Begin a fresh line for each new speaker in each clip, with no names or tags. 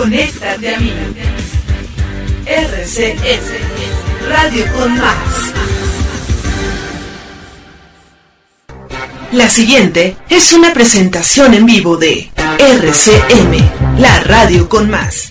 Conéctate a mí. RCS, Radio con Más. La siguiente es una presentación en vivo de RCM, la radio con más.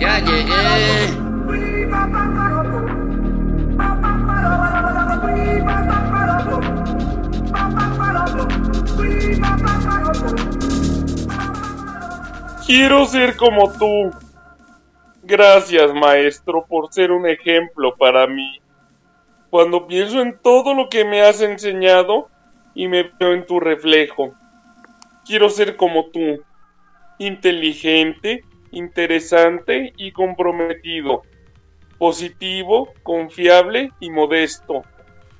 Ya llegué.
Quiero ser como tú. Gracias, maestro, por ser un ejemplo para mí. Cuando pienso en todo lo que me has enseñado y me veo en tu reflejo. Quiero ser como tú, inteligente, interesante y comprometido, positivo, confiable y modesto.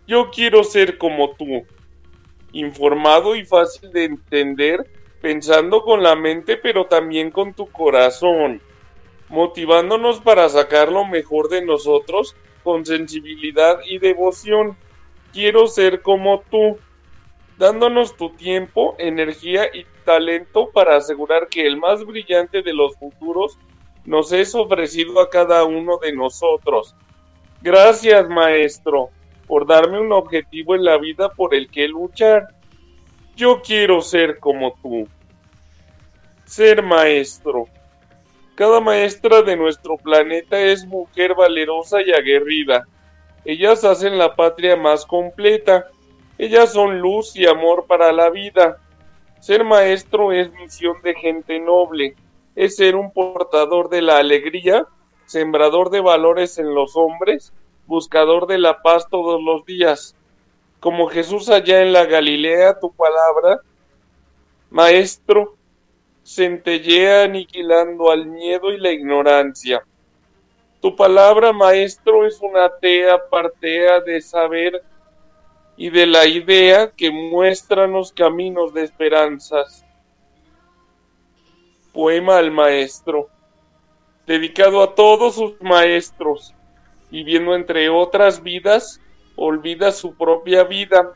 Yo quiero ser como tú, informado y fácil de entender, pensando con la mente pero también con tu corazón, motivándonos para sacar lo mejor de nosotros con sensibilidad y devoción. Quiero ser como tú, dándonos tu tiempo, energía y talento para asegurar que el más brillante de los futuros nos es ofrecido a cada uno de nosotros. Gracias, maestro, por darme un objetivo en la vida por el que luchar. Yo quiero ser como tú. Ser maestro. Cada maestra de nuestro planeta es mujer valerosa y aguerrida. Ellas hacen la patria más completa ellas son luz y amor para la vida. Ser maestro es misión de gente noble, es ser un portador de la alegría, sembrador de valores en los hombres, buscador de la paz todos los días. Como Jesús allá en la Galilea, tu palabra, maestro, centellea aniquilando al miedo y la ignorancia. Tu palabra, maestro, es una tea partea de saber y de la idea que muéstranos caminos de esperanzas. Poema al maestro, dedicado a todos sus maestros, viviendo entre otras vidas, olvida su propia vida,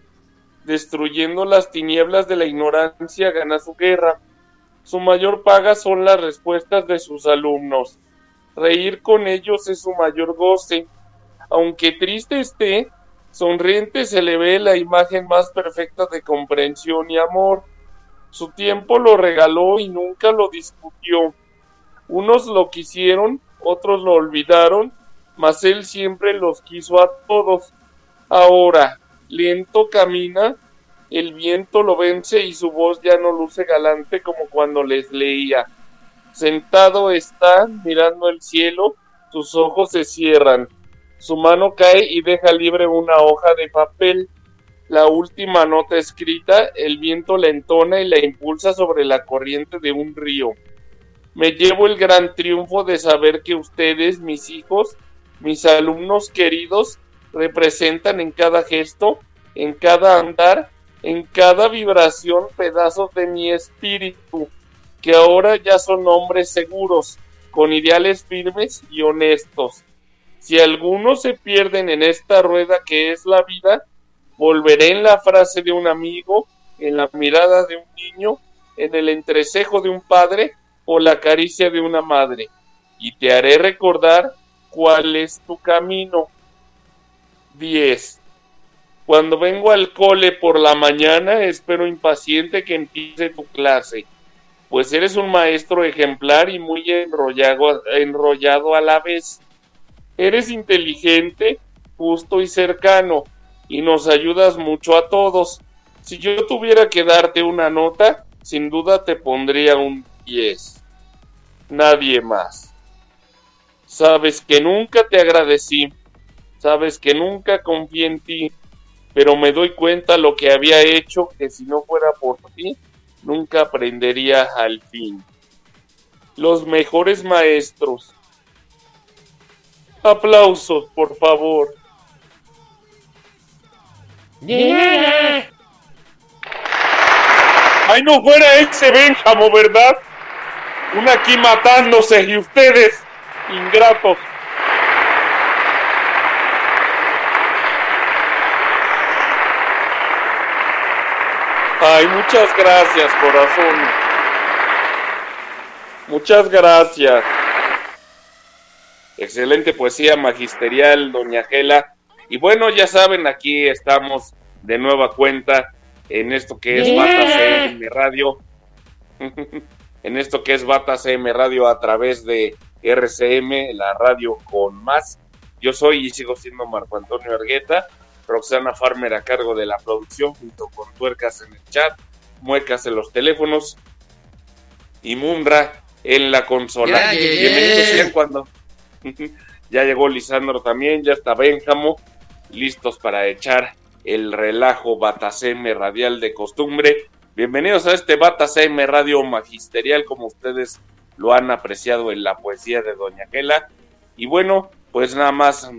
destruyendo las tinieblas de la ignorancia, gana su guerra. Su mayor paga son las respuestas de sus alumnos. Reír con ellos es su mayor goce. Aunque triste esté, Sonriente se le ve la imagen más perfecta de comprensión y amor. Su tiempo lo regaló y nunca lo discutió. Unos lo quisieron, otros lo olvidaron, mas él siempre los quiso a todos. Ahora, lento camina, el viento lo vence y su voz ya no luce galante como cuando les leía. Sentado está, mirando el cielo, sus ojos se cierran. Su mano cae y deja libre una hoja de papel. La última nota escrita, el viento la entona y la impulsa sobre la corriente de un río. Me llevo el gran triunfo de saber que ustedes, mis hijos, mis alumnos queridos, representan en cada gesto, en cada andar, en cada vibración pedazos de mi espíritu, que ahora ya son hombres seguros, con ideales firmes y honestos. Si algunos se pierden en esta rueda que es la vida, volveré en la frase de un amigo, en la mirada de un niño, en el entrecejo de un padre o la caricia de una madre, y te haré recordar cuál es tu camino. 10. Cuando vengo al cole por la mañana, espero impaciente que empiece tu clase, pues eres un maestro ejemplar y muy enrollado, enrollado a la vez. Eres inteligente, justo y cercano, y nos ayudas mucho a todos. Si yo tuviera que darte una nota, sin duda te pondría un 10. Nadie más. Sabes que nunca te agradecí, sabes que nunca confié en ti, pero me doy cuenta lo que había hecho que si no fuera por ti, nunca aprendería al fin. los mejores maestros. Aplausos, por favor. Ay, no fuera ese Benjamo, ¿verdad? Una aquí matándose y ustedes, ingratos. Ay, muchas gracias, corazón. Muchas gracias. Excelente poesía magisterial, doña Gela. Y bueno, ya saben, aquí estamos de nueva cuenta en esto que es Bata CM Radio. en esto que es Bata CM Radio a través de RCM, la radio con más. Yo soy y sigo siendo Marco Antonio Argueta Roxana Farmer a cargo de la producción, junto con tuercas en el chat, muecas en los teléfonos y Mundra en la consola. Bienvenidos cuando. Ya llegó Lisandro también, ya está Benjamo, listos para echar el relajo Batacm radial de costumbre. Bienvenidos a este Batacm radio magisterial, como ustedes lo han apreciado en la poesía de Doña Gela. Y bueno, pues nada más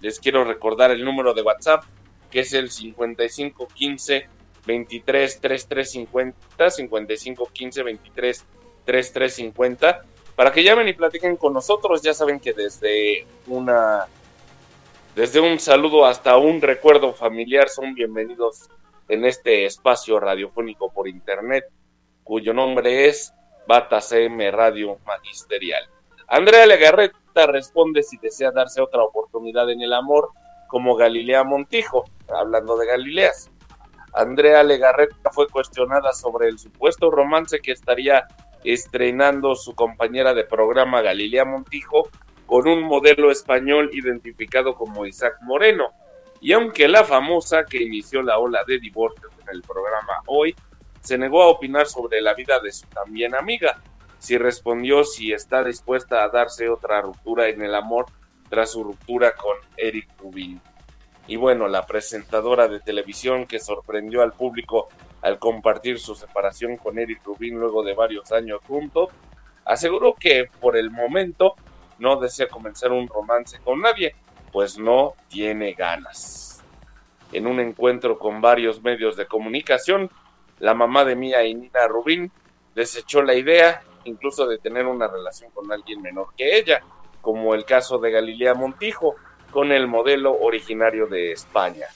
les quiero recordar el número de WhatsApp, que es el 5515 23 3350, 5515 23 3350, para que llamen y platiquen con nosotros. Ya saben que desde una desde un saludo hasta un recuerdo familiar son bienvenidos en este espacio radiofónico por internet, cuyo nombre es Bata CM Radio Magisterial. Andrea Legarreta responde si desea darse otra oportunidad en el amor, como Galilea Montijo, hablando de Galileas. Andrea Legarreta fue cuestionada sobre el supuesto romance que estaría estrenando su compañera de programa Galilea Montijo con un modelo español identificado como Isaac Moreno. Y aunque la famosa que inició la ola de divorcios en el programa hoy se negó a opinar sobre la vida de su también amiga, si respondió si está dispuesta a darse otra ruptura en el amor tras su ruptura con Eric Rubin. Y bueno, la presentadora de televisión que sorprendió al público al compartir su separación con Eric Rubin luego de varios años juntos, aseguró que por el momento no desea comenzar un romance con nadie, pues no tiene ganas. En un encuentro con varios medios de comunicación, la mamá de Mía y Nina Rubin desechó la idea incluso de tener una relación con alguien menor que ella, como el caso de Galilea Montijo, con el modelo originario de España.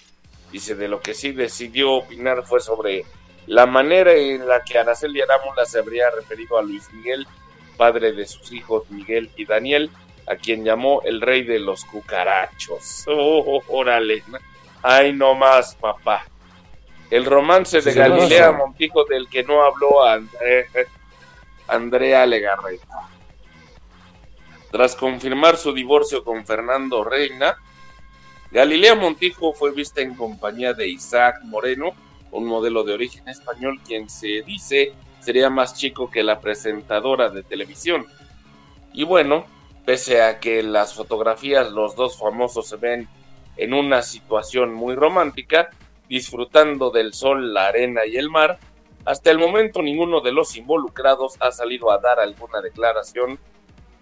Dice, de lo que sí decidió opinar fue sobre la manera en la que Araceli Arámbula se habría referido a Luis Miguel, padre de sus hijos Miguel y Daniel, a quien llamó el rey de los cucarachos. Oh, órale. Ay, no más, papá. El romance de Galilea Montijo del que no habló Andrea Legarreta. Tras confirmar su divorcio con Fernando Reina, Galilea Montijo fue vista en compañía de Isaac Moreno, un modelo de origen español quien se dice sería más chico que la presentadora de televisión. Y bueno, pese a que en las fotografías los dos famosos se ven en una situación muy romántica, disfrutando del sol, la arena y el mar, hasta el momento ninguno de los involucrados ha salido a dar alguna declaración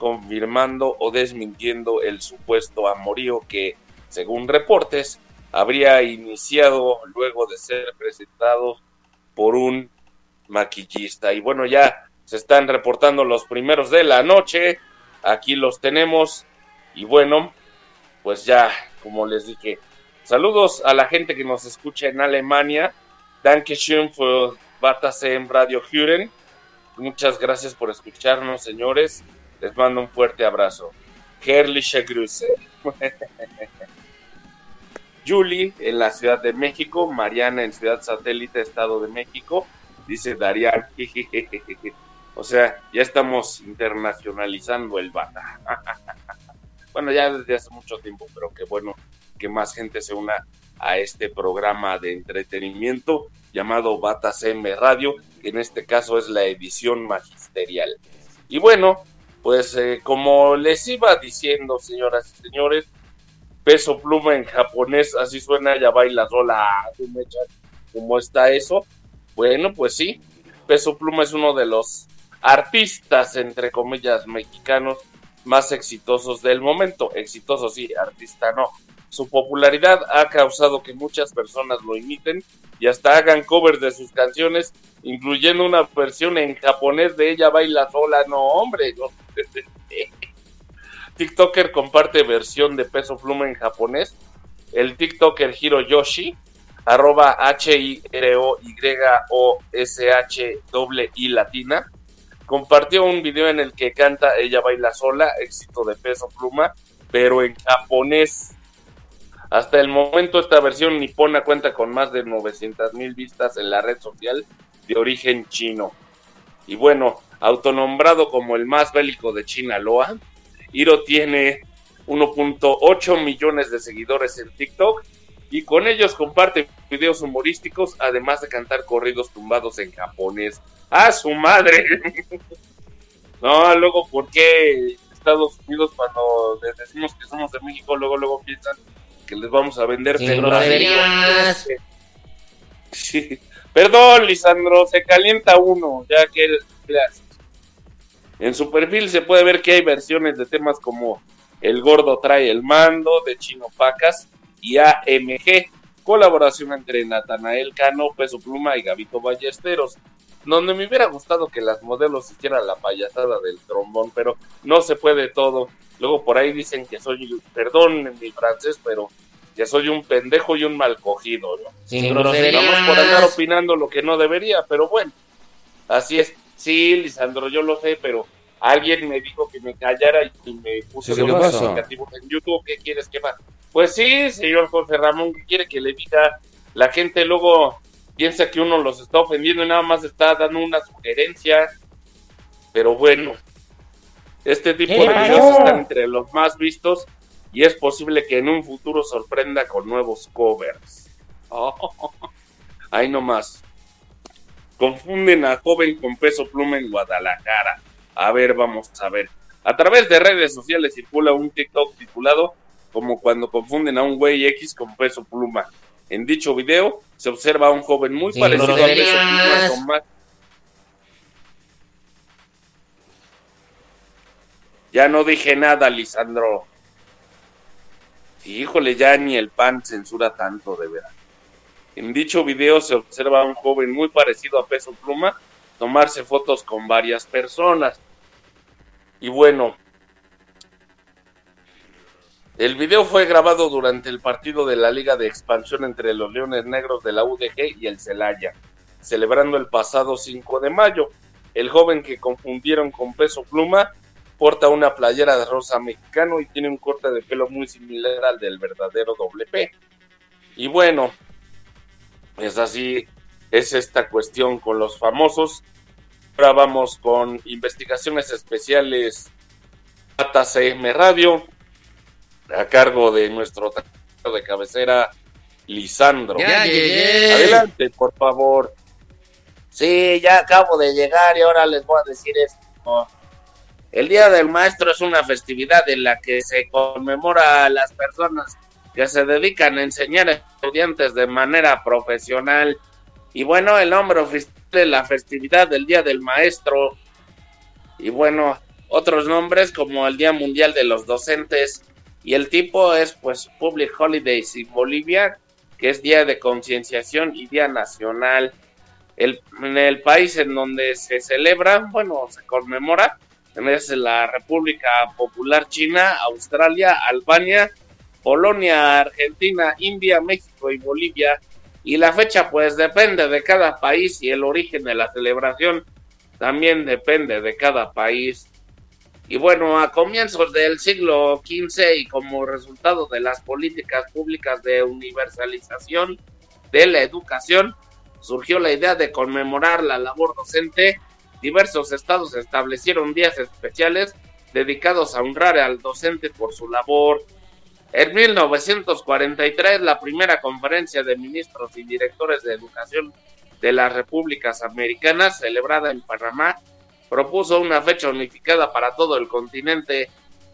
confirmando o desmintiendo el supuesto amorío que, según reportes, habría iniciado luego de ser presentado por un maquillista. Y bueno, ya se están reportando los primeros de la noche. Aquí los tenemos. Y bueno, pues ya, como les dije, saludos a la gente que nos escucha en Alemania. Dankeschön für en Radio Huren. Muchas gracias por escucharnos, señores. Les mando un fuerte abrazo. Herrliche Grüße. Julie en la Ciudad de México, Mariana en Ciudad Satélite, Estado de México, dice Darian. o sea, ya estamos internacionalizando el bata. bueno, ya desde hace mucho tiempo, pero qué bueno que más gente se una a este programa de entretenimiento llamado Batas M Radio, que en este caso es la edición magisterial. Y bueno, pues eh, como les iba diciendo, señoras y señores, peso pluma en japonés, así suena, ya baila sola, ¿cómo está eso? Bueno, pues sí, peso pluma es uno de los artistas, entre comillas, mexicanos más exitosos del momento. Exitoso sí, artista no. Su popularidad ha causado que muchas personas lo imiten y hasta hagan covers de sus canciones, incluyendo una versión en japonés de Ella baila sola. No, hombre, no. TikToker comparte versión de Peso Pluma en japonés. El TikToker Hiro Yoshi, arroba H-I-R-O-Y-O-S-H-I latina, compartió un video en el que canta Ella baila sola, éxito de Peso Pluma, pero en japonés. Hasta el momento esta versión nipona cuenta con más de 900 mil vistas en la red social de origen chino. Y bueno, autonombrado como el más bélico de China Loa, Hiro tiene 1.8 millones de seguidores en TikTok y con ellos comparte videos humorísticos además de cantar corridos tumbados en japonés. ¡A su madre! no, luego, ¿por qué Estados Unidos cuando les decimos que somos de México, luego, luego piensan que les vamos a vender
groserías.
Sí. Perdón, Lisandro, se calienta uno, ya que en su perfil se puede ver que hay versiones de temas como El gordo trae el mando de Chino Pacas y AMG, colaboración entre Natanael Cano, Peso Pluma y Gavito Ballesteros, donde me hubiera gustado que las modelos hicieran la payasada del trombón, pero no se puede todo. Luego por ahí dicen que soy, perdón en mi francés, pero que soy un pendejo y un mal cogido, ¿no?
Sin groserías.
Vamos por andar opinando lo que no debería, pero bueno, así es. Sí, Lisandro, yo lo sé, pero alguien me dijo que me callara y me puso
Sí, ¿qué pasó?
en YouTube. ¿Qué quieres que más? Pues sí, señor José Ramón, ¿qué quiere que le diga? La gente luego piensa que uno los está ofendiendo y nada más está dando una sugerencia. Pero bueno, este tipo
¿Qué
de videos están entre los más vistos y es posible que en un futuro sorprenda con nuevos covers. Oh, ahí nomás. Confunden a joven con peso pluma en Guadalajara. A ver, vamos a ver. A través de redes sociales circula un TikTok titulado como cuando confunden a un güey X con peso pluma. En dicho video se observa a un joven muy
Sin
parecido a peso pluma
groserías.
con más... Ya no dije nada, Lisandro. Híjole, ya ni el pan censura tanto, de verdad. En dicho video se observa a un joven muy parecido a Peso Pluma tomarse fotos con varias personas. Y bueno, el video fue grabado durante el partido de la Liga de Expansión entre los Leones Negros de la UDG y el Celaya, celebrando el pasado 5 de mayo. El joven que confundieron con Peso Pluma porta una playera de rosa mexicano y tiene un corte de pelo muy similar al del verdadero doble P. Y bueno, es así, es esta cuestión con los famosos. Ahora vamos con investigaciones especiales Pata CM Radio, a cargo de nuestro trabajo de cabecera, Lisandro.
Ya llegué.
Adelante, por favor.
Sí, ya acabo de llegar y ahora les voy a decir esto. El Día del Maestro es una festividad en la que se conmemora a las personas que se dedican a enseñar a estudiantes de manera profesional. Y bueno, el nombre oficial es la festividad del Día del Maestro. Y bueno, otros nombres como el Día Mundial de los Docentes. Y el tipo es pues Public Holidays en Bolivia, que es Día de Concienciación y Día Nacional. El, en el país en donde se celebra, bueno, se conmemora, es la República Popular China, Australia, Albania, Polonia, Argentina, India, México y Bolivia. Y la fecha pues depende de cada país y el origen de la celebración también depende de cada país. Y bueno, a comienzos del siglo XV y como resultado de las políticas públicas de universalización de la educación, surgió la idea de conmemorar la labor docente. Diversos estados establecieron días especiales dedicados a honrar al docente por su labor. En 1943, la primera conferencia de ministros y directores de educación de las repúblicas americanas, celebrada en Panamá, propuso una fecha unificada para todo el continente,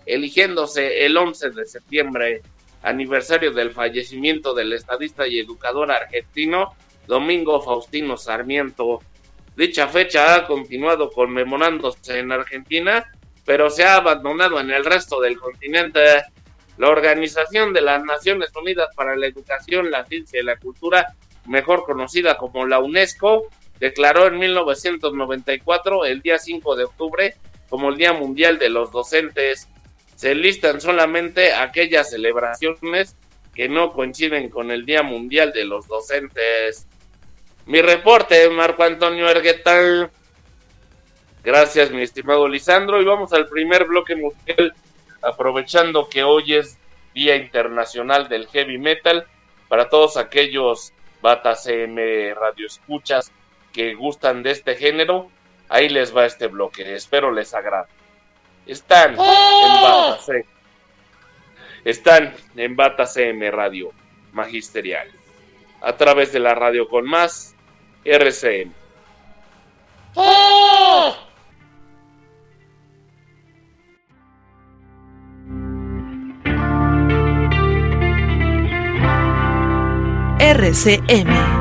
eligiéndose el 11 de septiembre, aniversario del fallecimiento del estadista y educador argentino Domingo Faustino Sarmiento.
Dicha fecha ha continuado conmemorándose en Argentina, pero se ha abandonado en el resto del continente. La Organización de las Naciones Unidas para la Educación, la Ciencia y la Cultura, mejor conocida como la UNESCO, declaró en 1994 el día 5 de octubre como el Día Mundial de los Docentes. Se listan solamente aquellas celebraciones que no coinciden con el Día Mundial de los Docentes. Mi reporte, Marco Antonio Erguetal. Gracias, mi estimado Lisandro. Y vamos al primer bloque musical, aprovechando que hoy es Día Internacional del Heavy Metal. Para todos aquellos Bata CM Radio Escuchas que gustan de este género, ahí les va este bloque. Espero les agrade. Están en Bata CM. Están en Bata CM Radio Magisterial. A través de la radio con más RCM.
RCM.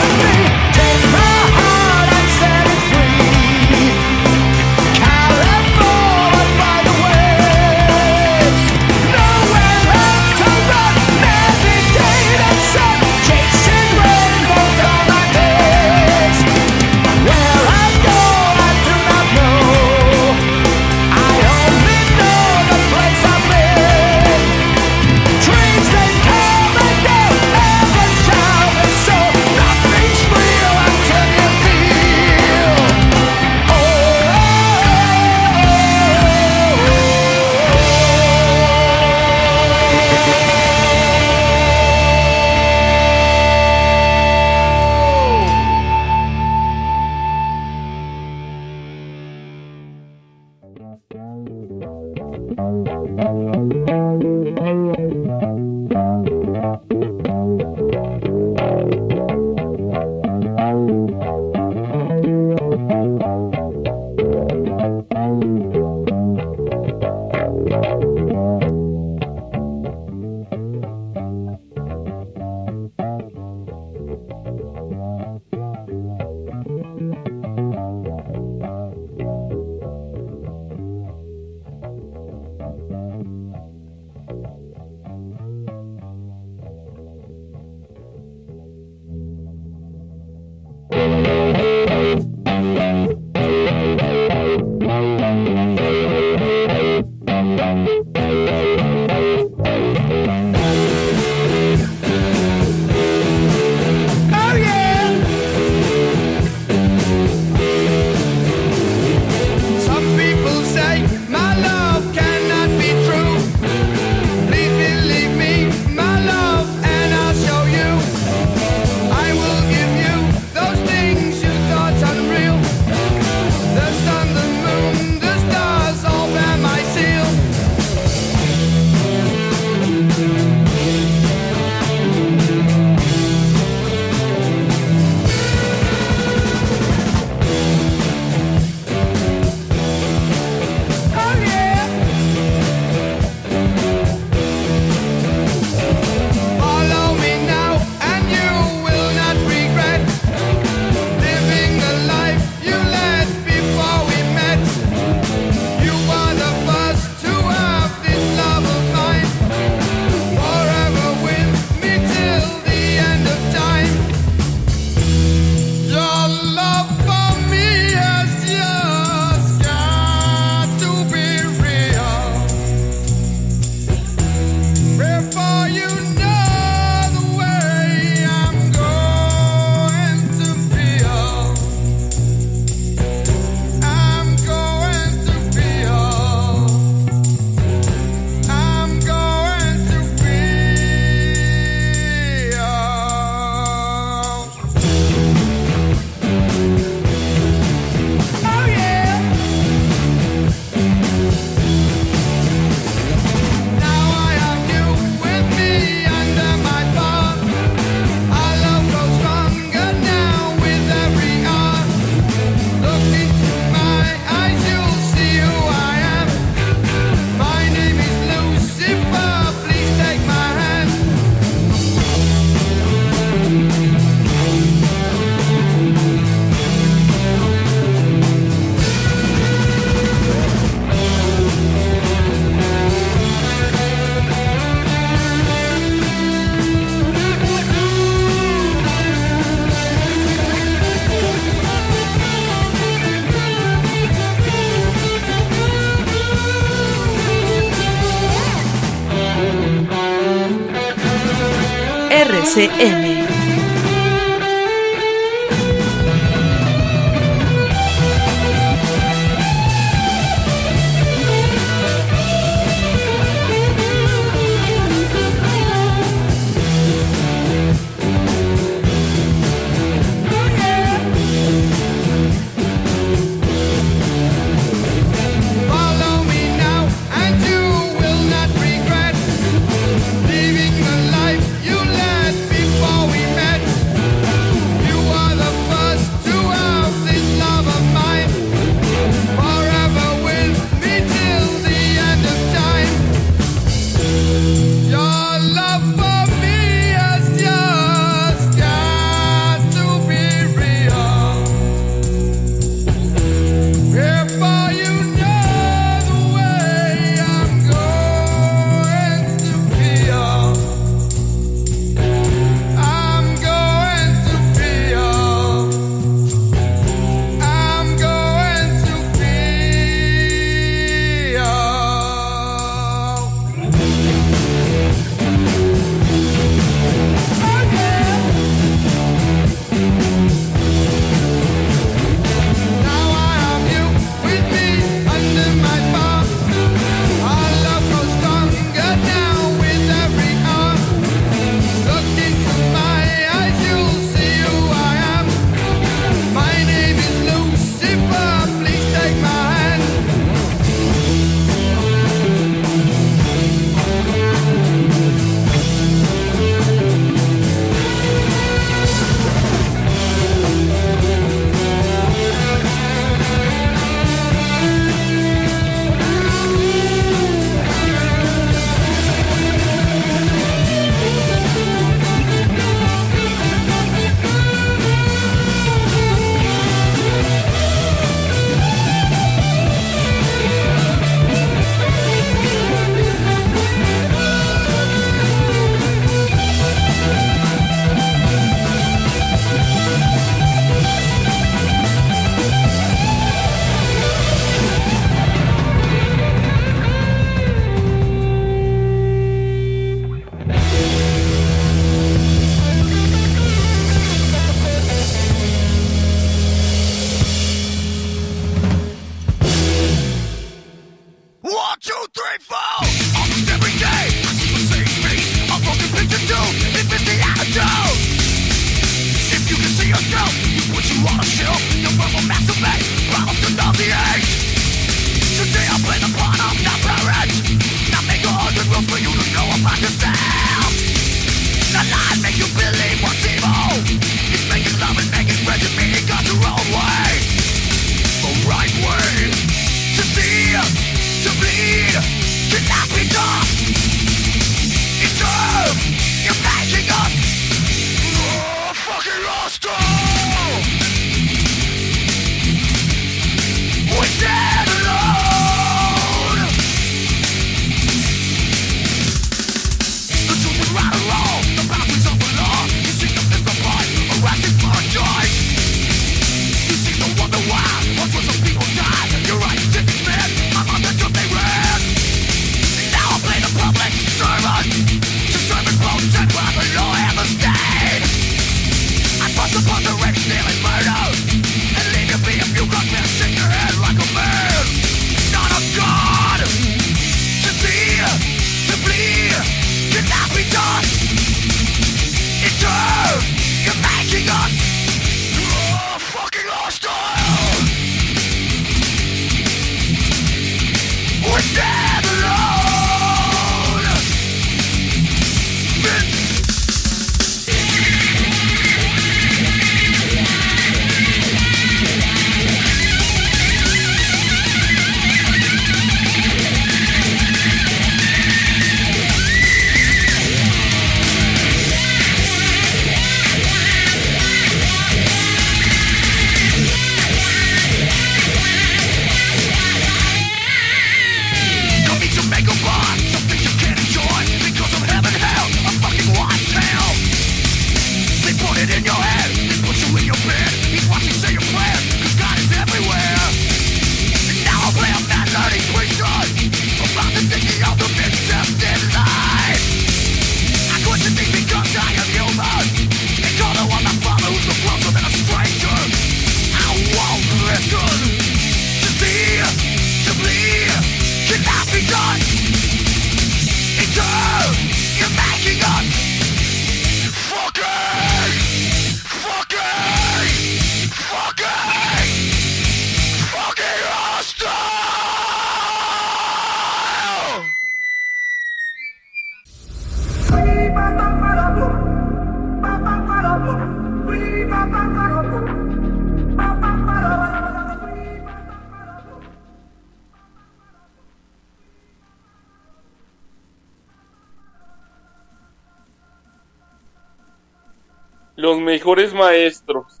Maestros.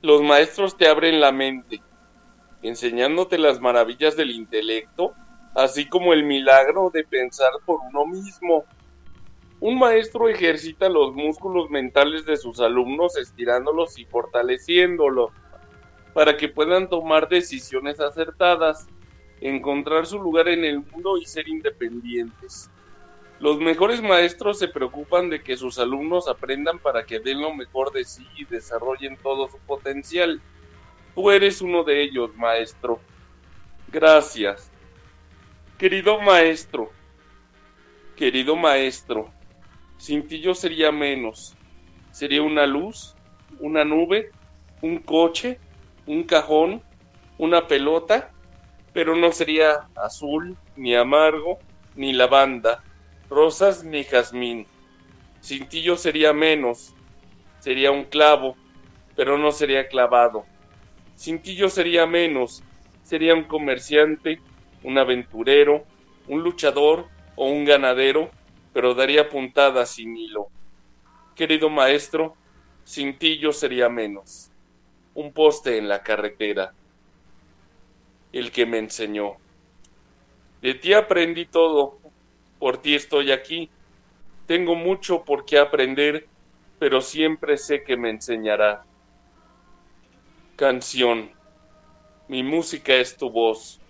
Los maestros te abren la mente, enseñándote las maravillas del intelecto, así como el milagro de pensar por uno mismo. Un maestro ejercita los músculos mentales de sus alumnos estirándolos y fortaleciéndolos para que puedan tomar decisiones acertadas, encontrar su lugar en el mundo y ser independientes. Los mejores maestros se preocupan de que sus alumnos aprendan para que den lo mejor de sí y desarrollen todo su potencial. Tú eres uno de ellos, maestro. Gracias. Querido maestro, querido maestro, sin ti yo sería menos. Sería una luz, una nube, un coche, un cajón, una pelota, pero no sería azul, ni amargo, ni lavanda, rosas ni jazmín. Sin ti yo sería menos, sería un clavo, pero no sería clavado. Sin ti yo sería menos, sería un comerciante, un aventurero, un luchador o un ganadero, pero daría puntadas sin hilo. Querido maestro, sin ti yo sería menos. Un poste en la carretera. El que me enseñó. De ti aprendí todo, por ti estoy aquí. Tengo mucho por qué aprender, pero siempre sé que me enseñará. Canción. Mi música es tu voz.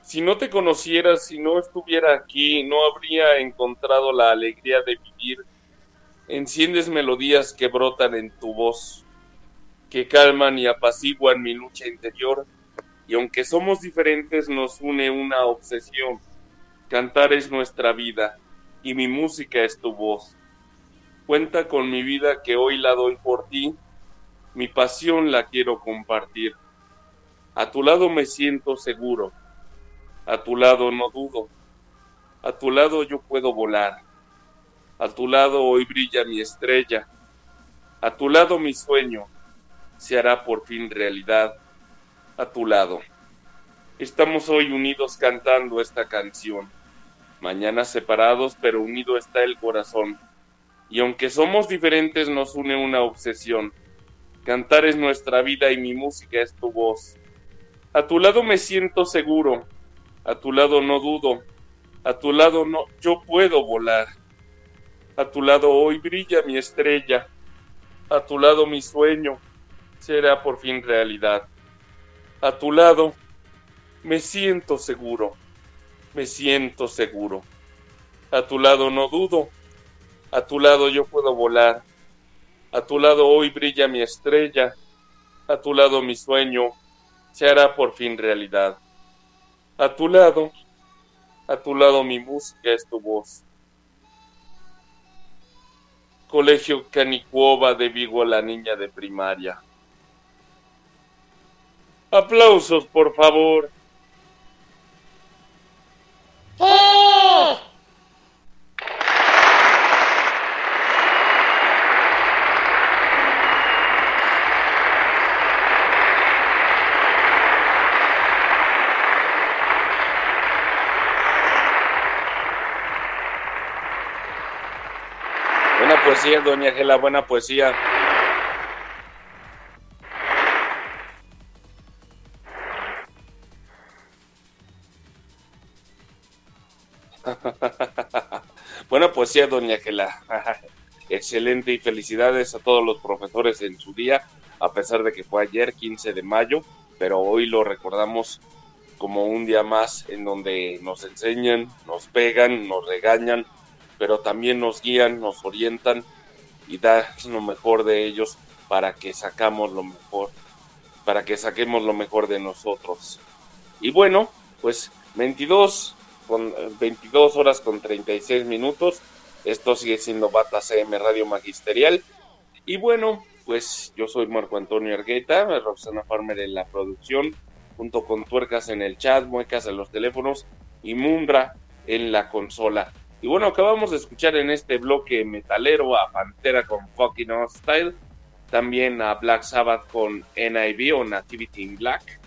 Si no te conociera, si no estuviera aquí, no habría encontrado la alegría de vivir. Enciendes melodías que brotan en tu voz, que calman y apaciguan mi lucha interior, y aunque somos diferentes nos une una obsesión. Cantar es nuestra vida, y mi música es tu voz. Cuenta con mi vida que hoy la doy por ti, mi pasión la quiero compartir. A tu lado me siento seguro, a tu lado no dudo, a tu lado yo puedo volar, a tu lado hoy brilla mi estrella, a tu lado mi sueño se hará por fin realidad, a tu lado. Estamos hoy unidos cantando esta canción, mañana separados pero unido está el corazón, y aunque somos diferentes nos une una obsesión. Cantar es nuestra vida y mi música es tu voz. A tu lado me siento seguro, a tu lado no dudo, a tu lado no, yo puedo volar. A tu lado hoy brilla mi estrella, a tu lado mi sueño será por fin realidad. A tu lado me siento seguro, me siento seguro. A tu lado no dudo, a tu lado yo puedo volar. A tu lado hoy brilla mi estrella, a tu lado mi sueño se hará por fin realidad. A tu lado, a tu lado mi música es tu voz. Colegio Canicuova de Vigo, la niña de primaria. Aplausos, por favor. Buena poesía, doña Gela, buena poesía. Poesía, doña Gela. Excelente y felicidades a todos los profesores en su día, a pesar de que fue ayer, 15 de mayo, pero hoy lo recordamos como un día más en donde nos enseñan, nos pegan, nos regañan, pero también nos guían, nos orientan y dan lo mejor de ellos para que sacamos lo mejor, para que saquemos lo mejor de nosotros. Y bueno, pues 22 con 22 horas con 36 minutos. Esto sigue siendo Bata CM Radio Magisterial. Y bueno, pues yo soy Marco Antonio Argueta, Roxana Farmer en la producción, junto con Tuercas en el chat, Muecas en los teléfonos y Mundra en la consola. Y bueno, acabamos de escuchar en este bloque metalero a Pantera con Fucking Hostile, también a Black Sabbath con NIV o Nativity in Black.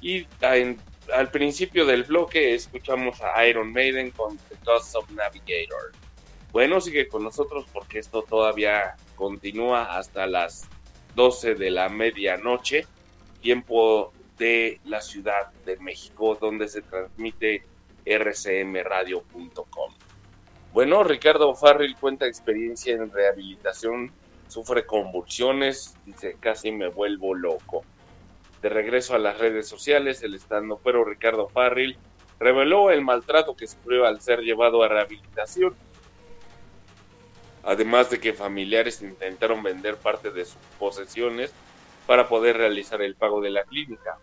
Y en al principio del bloque escuchamos a Iron Maiden con The Dust of Navigator. Bueno, sigue con nosotros porque esto todavía continúa hasta las 12 de la medianoche, tiempo de la Ciudad de México, donde se transmite rcmradio.com. Bueno, Ricardo Farril cuenta experiencia en rehabilitación, sufre convulsiones, dice casi me vuelvo loco. De regreso a las redes sociales, el estando pero Ricardo Farril reveló el maltrato que sufrió al ser llevado a rehabilitación. Además de que familiares intentaron vender parte de sus posesiones para poder realizar el pago de la clínica.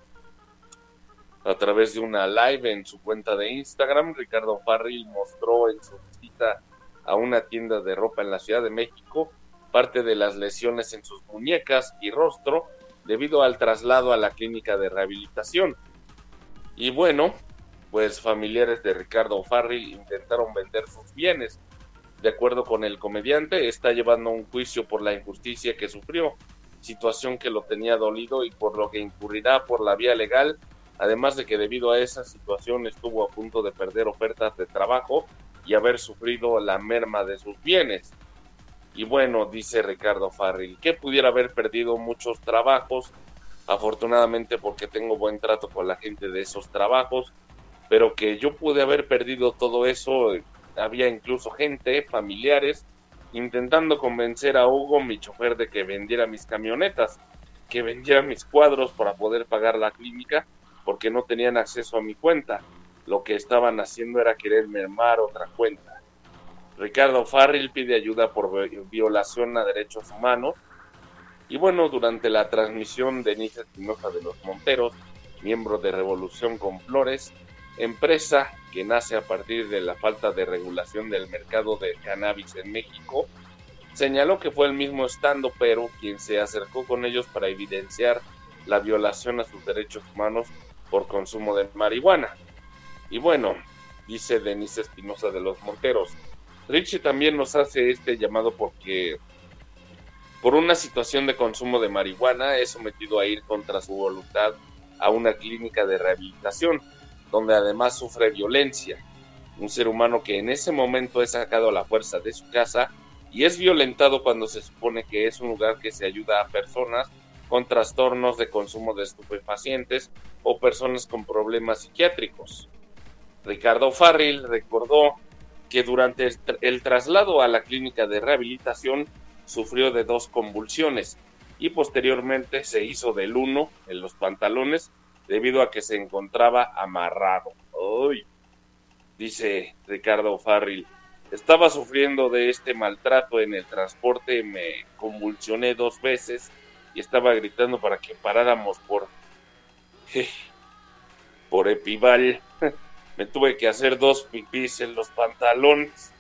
A través de una live en su cuenta de Instagram, Ricardo Farril mostró en su visita a una tienda de ropa en la Ciudad de México parte de las lesiones en sus muñecas y rostro debido al traslado a la clínica de rehabilitación. Y bueno, pues familiares de Ricardo Farril intentaron vender sus bienes. De acuerdo con el comediante, está llevando un juicio por la injusticia que sufrió, situación que lo tenía dolido y por lo que incurrirá por la vía legal, además de que debido a esa situación estuvo a punto de perder ofertas de trabajo y haber sufrido la merma de sus bienes. Y bueno, dice Ricardo Farril, que pudiera haber perdido muchos trabajos, afortunadamente porque tengo buen trato con la gente de esos trabajos, pero que yo pude haber perdido todo eso, había incluso gente, familiares, intentando convencer a Hugo, mi chofer, de que vendiera mis camionetas, que vendiera mis cuadros para poder pagar la clínica, porque no tenían acceso a mi cuenta. Lo que estaban haciendo era querer mermar otra cuenta. Ricardo Farril pide ayuda por vi- violación a derechos humanos. Y bueno, durante la transmisión, Denise Espinosa de los Monteros, miembro de Revolución con Flores, empresa que nace a partir de la falta de regulación del mercado de cannabis en México, señaló que fue el mismo estando pero quien se acercó con ellos para evidenciar la violación a sus derechos humanos por consumo de marihuana. Y bueno, dice Denise Espinosa de los Monteros, Richie también nos hace este llamado porque por una situación de consumo de marihuana es sometido a ir contra su voluntad a una clínica de rehabilitación, donde además sufre violencia. Un ser humano que en ese momento es sacado a la fuerza de su casa y es violentado cuando se supone que es un lugar que se ayuda a personas con trastornos de consumo de estupefacientes o personas con problemas psiquiátricos. Ricardo Farril recordó que durante el, tr- el traslado a la clínica de rehabilitación sufrió de dos convulsiones y posteriormente se hizo del uno en los pantalones debido a que se encontraba amarrado. Uy, dice Ricardo Farril. Estaba sufriendo de este maltrato en el transporte, me convulsioné dos veces y estaba gritando para que paráramos por por Epival. Me tuve que hacer dos pipís en los pantalones,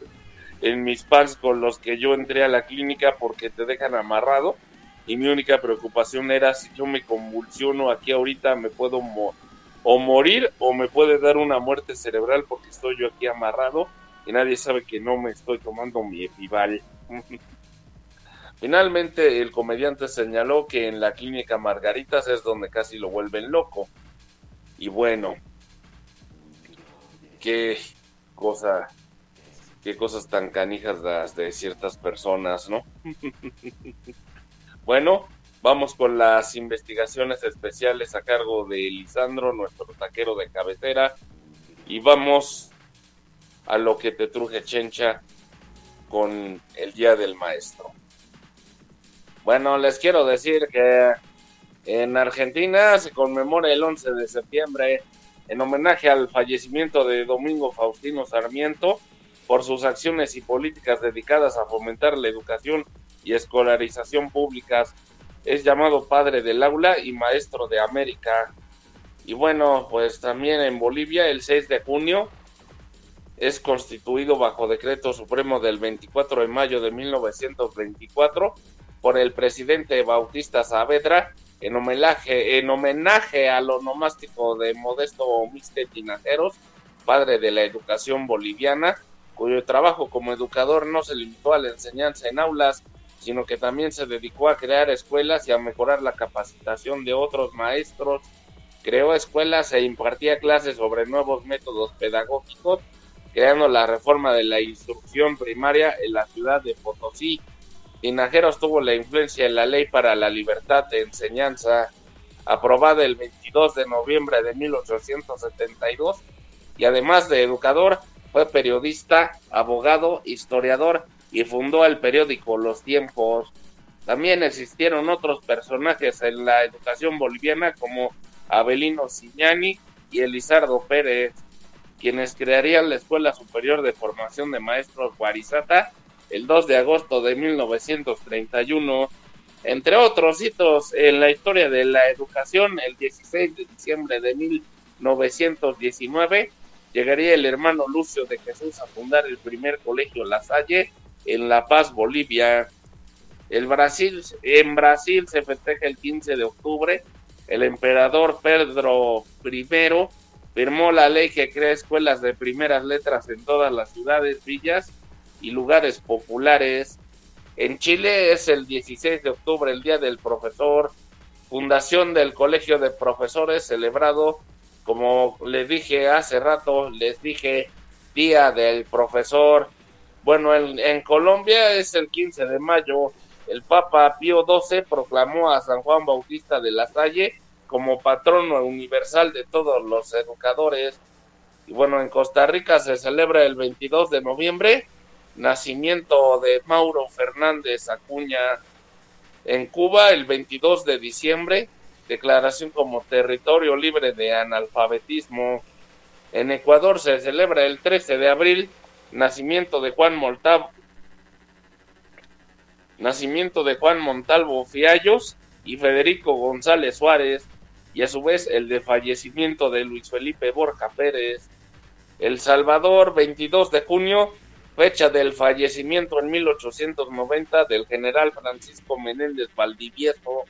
en mis pants con los que yo entré a la clínica porque te dejan amarrado. Y mi única preocupación era si yo me convulsiono aquí ahorita me puedo o morir o me puede dar una muerte cerebral porque estoy yo aquí amarrado y nadie sabe que no me estoy tomando mi epival. Finalmente, el comediante señaló que en la clínica Margaritas es donde casi lo vuelven loco. Y bueno, qué cosa, qué cosas tan canijas las de ciertas personas, ¿no? bueno, vamos con las investigaciones especiales a cargo de Lisandro, nuestro taquero de cabecera, y vamos a lo que te truje Chencha con el Día del Maestro. Bueno, les quiero decir que en Argentina se conmemora el 11 de septiembre en homenaje al fallecimiento de Domingo Faustino Sarmiento por sus acciones y políticas dedicadas a fomentar la educación y escolarización públicas. Es llamado padre del aula y maestro de América. Y bueno, pues también en Bolivia el 6 de junio es constituido bajo decreto supremo del 24 de mayo de 1924 por el presidente Bautista Saavedra en homenaje, en homenaje al onomástico de Modesto Miste Tinajeros, padre de la educación boliviana, cuyo trabajo como educador no se limitó a la enseñanza en aulas, sino que también se dedicó a crear escuelas y a mejorar la capacitación de otros maestros. Creó escuelas e impartía clases sobre nuevos métodos pedagógicos creando la reforma de la instrucción primaria en la ciudad de Potosí. Tinajeros tuvo la influencia en la ley para la libertad de enseñanza, aprobada el 22 de noviembre de 1872, y además de educador, fue periodista, abogado, historiador y fundó el periódico Los Tiempos. También existieron otros personajes en la educación boliviana como Abelino Siñani y Elizardo Pérez, quienes crearían la Escuela Superior de Formación de Maestros Guarizata el 2 de agosto de 1931. Entre otros hitos en la historia de la educación, el 16 de diciembre de 1919 llegaría el hermano Lucio de Jesús a fundar el primer colegio La Salle en La Paz, Bolivia. El Brasil, en Brasil se festeja el 15 de octubre. El emperador Pedro I firmó la ley que crea escuelas de primeras letras en todas las ciudades, villas y lugares populares. En Chile es el 16 de octubre, el Día del Profesor, fundación del Colegio de Profesores, celebrado, como les dije hace rato, les dije Día del Profesor. Bueno, en, en Colombia es el 15 de mayo. El Papa Pío XII proclamó a San Juan Bautista de la Salle como patrono universal de todos los educadores. Y bueno, en Costa Rica se celebra el 22 de noviembre nacimiento de Mauro Fernández Acuña. En Cuba, el 22 de diciembre, declaración como territorio libre de analfabetismo. En Ecuador se celebra el 13 de abril, nacimiento de Juan Montalvo, nacimiento de Juan Montalvo Fiallos y Federico González Suárez, y a su vez el de fallecimiento de Luis Felipe Borja Pérez. El Salvador, 22 de junio, fecha del fallecimiento en 1890 del general Francisco Menéndez Valdivieso,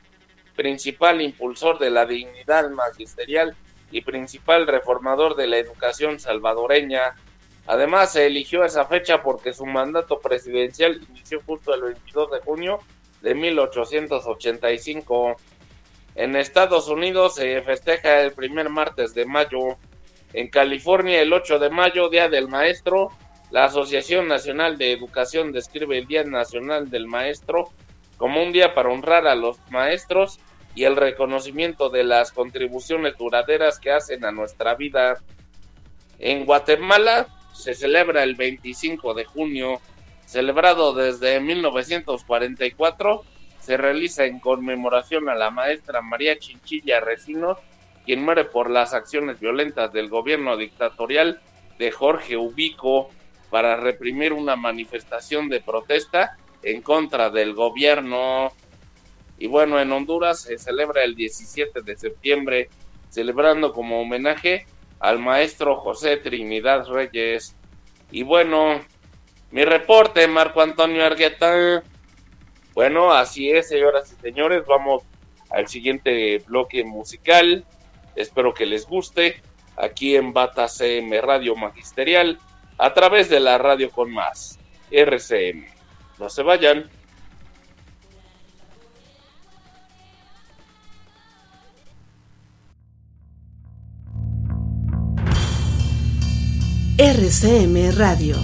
principal impulsor de la dignidad magisterial y principal reformador de la educación salvadoreña. Además, se eligió esa fecha porque su mandato presidencial inició justo el 22 de junio de 1885. En Estados Unidos se festeja el primer martes de mayo. En California el 8 de mayo, Día del Maestro. La Asociación Nacional de Educación describe el Día Nacional del Maestro como un día para honrar a los maestros y el reconocimiento de las contribuciones duraderas que hacen a nuestra vida. En Guatemala se celebra el 25 de junio, celebrado desde 1944, se realiza en conmemoración a la maestra María Chinchilla Recinos, quien muere por las acciones violentas del gobierno dictatorial de Jorge Ubico para reprimir una manifestación de protesta en contra del gobierno. Y bueno, en Honduras se celebra el 17 de septiembre, celebrando como homenaje al maestro José Trinidad Reyes. Y bueno, mi reporte, Marco Antonio Argueta. Bueno, así es, señoras y señores, vamos al siguiente bloque musical. Espero que les guste. Aquí en Bata CM Radio Magisterial a través de la radio con más, RCM. No se vayan.
RCM Radio.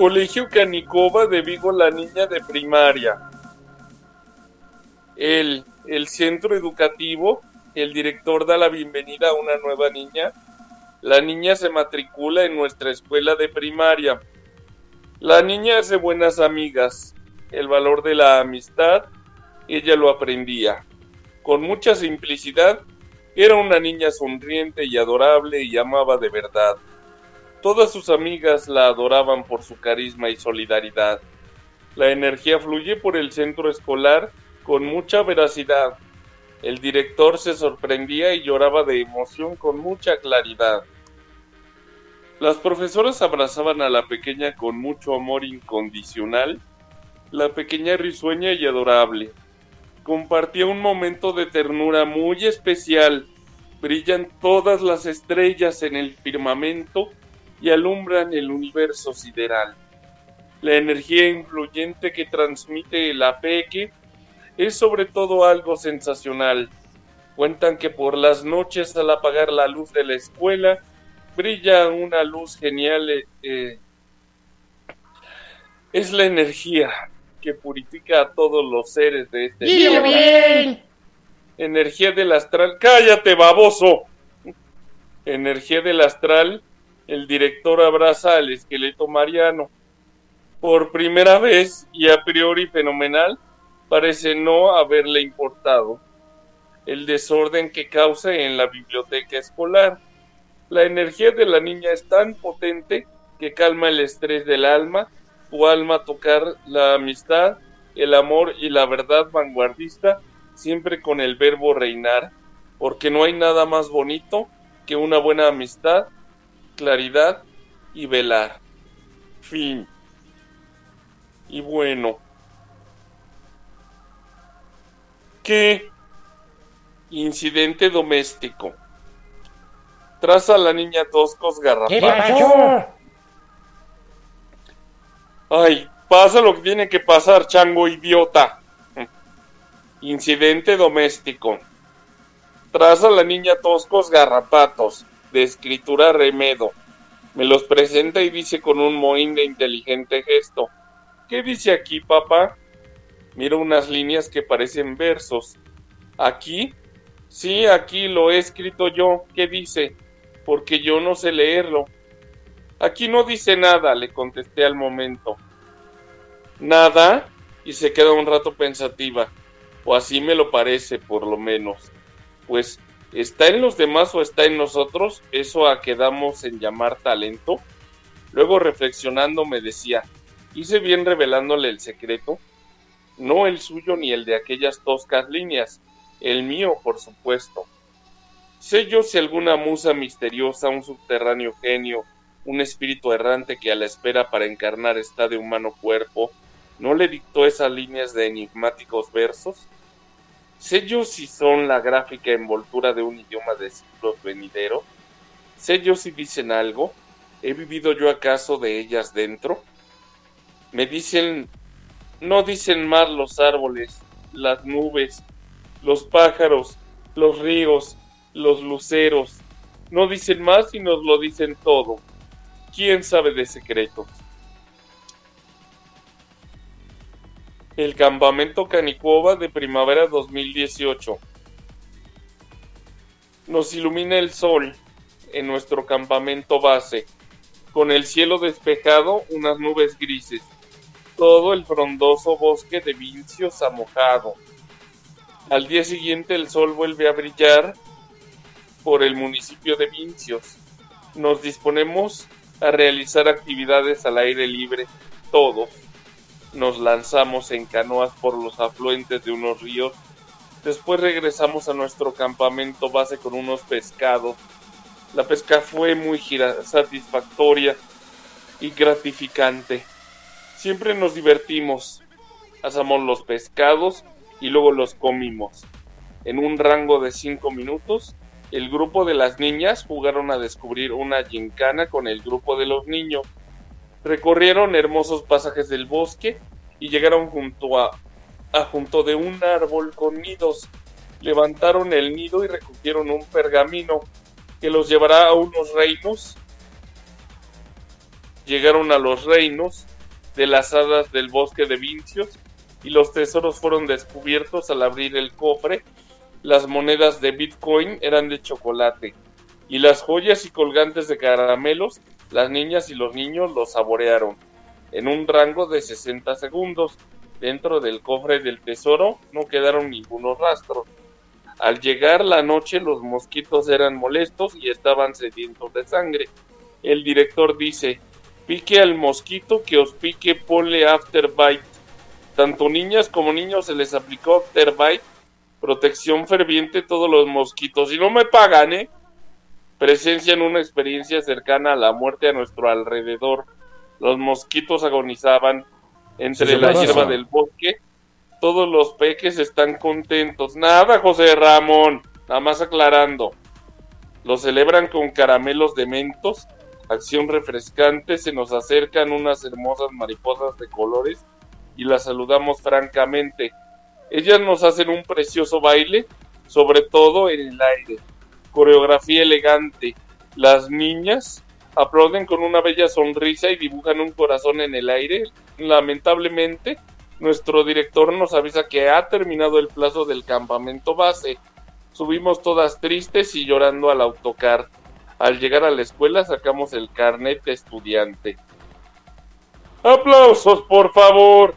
Colegio Canicova de Vigo, la niña de primaria. El, el centro educativo, el director da la bienvenida a una nueva niña. La niña se matricula en nuestra escuela de primaria. La niña hace buenas amigas. El valor de la amistad, ella lo aprendía. Con mucha simplicidad, era una niña sonriente y adorable y amaba de verdad. Todas sus amigas la adoraban por su carisma y solidaridad. La energía fluye por el centro escolar con mucha veracidad. El director se sorprendía y lloraba de emoción con mucha claridad. Las profesoras abrazaban a la pequeña con mucho amor incondicional, la pequeña risueña y adorable. Compartía un momento de ternura muy especial. Brillan todas las estrellas en el firmamento y alumbran el universo sideral. La energía influyente que transmite la peque es sobre todo algo sensacional. Cuentan que por las noches al apagar la luz de la escuela brilla una luz genial. eh, es la energía que purifica a todos los seres de este mundo.
bien.
Energía del astral. ¡Cállate, baboso! Energía del astral. El director abraza al esqueleto mariano. Por primera vez y a priori fenomenal, parece no haberle importado el desorden que causa en la biblioteca escolar. La energía de la niña es tan potente que calma el estrés del alma, tu alma tocar la amistad, el amor y la verdad vanguardista, siempre con el verbo reinar, porque no hay nada más bonito que una buena amistad, claridad y velar. Fin. Y bueno. ¿Qué? Incidente doméstico. Tras a la niña Toscos
¿Qué
Garrapata.
pasó?
Ay, pasa lo que tiene que pasar, chango idiota. Incidente doméstico. Tras a la niña Toscos Garrapatos, de escritura remedo. Me los presenta y dice con un mohín de inteligente gesto. ¿Qué dice aquí, papá? Miro unas líneas que parecen versos. ¿Aquí? Sí, aquí lo he escrito yo. ¿Qué dice? Porque yo no sé leerlo. Aquí no dice nada, le contesté al momento. Nada, y se queda un rato pensativa, o así me lo parece, por lo menos. Pues, ¿está en los demás o está en nosotros? Eso a que damos en llamar talento. Luego reflexionando me decía, ¿hice bien revelándole el secreto? No el suyo ni el de aquellas toscas líneas, el mío, por supuesto. Sé yo si alguna musa misteriosa, un subterráneo genio, un espíritu errante que a la espera para encarnar está de humano cuerpo, ¿no le dictó esas líneas de enigmáticos versos? ¿Sé yo si son la gráfica envoltura de un idioma de siglos venidero? ¿Sé yo si dicen algo? ¿He vivido yo acaso de ellas dentro? Me dicen, no dicen más los árboles, las nubes, los pájaros, los ríos, los luceros, no dicen más y nos lo dicen todo. ¿Quién sabe de secretos? El campamento Canicuova de primavera 2018. Nos ilumina el sol en nuestro campamento base, con el cielo despejado, unas nubes grises, todo el frondoso bosque de vincios amojado. Al día siguiente el sol vuelve a brillar por el municipio de Vincios. Nos disponemos a realizar actividades al aire libre, todos. Nos lanzamos en canoas por los afluentes de unos ríos. Después regresamos a nuestro campamento base con unos pescados. La pesca fue muy satisfactoria y gratificante. Siempre nos divertimos. Asamos los pescados y luego los comimos. En un rango de cinco minutos, el grupo de las niñas jugaron a descubrir una gincana con el grupo de los niños. Recorrieron hermosos pasajes del bosque y llegaron junto a, a junto de un árbol con nidos. Levantaron el nido y recogieron un pergamino que los llevará a unos reinos. Llegaron a los reinos de las hadas del bosque de Vincios y los tesoros fueron descubiertos al abrir el cofre. Las monedas de Bitcoin eran de chocolate y las joyas y colgantes de caramelos, las niñas y los niños los saborearon en un rango de 60 segundos. Dentro del cofre del tesoro no quedaron ningunos rastros. Al llegar la noche los mosquitos eran molestos y estaban sedientos de sangre. El director dice, pique al mosquito que os pique, ponle afterbite. Tanto niñas como niños se les aplicó afterbite, protección ferviente todos los mosquitos. Y no me pagan, ¿eh? Presencian una experiencia cercana a la muerte a nuestro alrededor. Los mosquitos agonizaban entre la
pasa.
hierba del bosque. Todos los peques están contentos. Nada, José Ramón. Nada más aclarando. Lo celebran con caramelos de mentos. Acción refrescante. Se nos acercan unas hermosas mariposas de colores y las saludamos francamente. Ellas nos hacen un precioso baile, sobre todo en el aire. Coreografía elegante. Las niñas aplauden con una bella sonrisa y dibujan un corazón en el aire. Lamentablemente, nuestro director nos avisa que ha terminado el plazo del campamento base. Subimos todas tristes y llorando al autocar. Al llegar a la escuela sacamos el carnet de estudiante. Aplausos, por favor.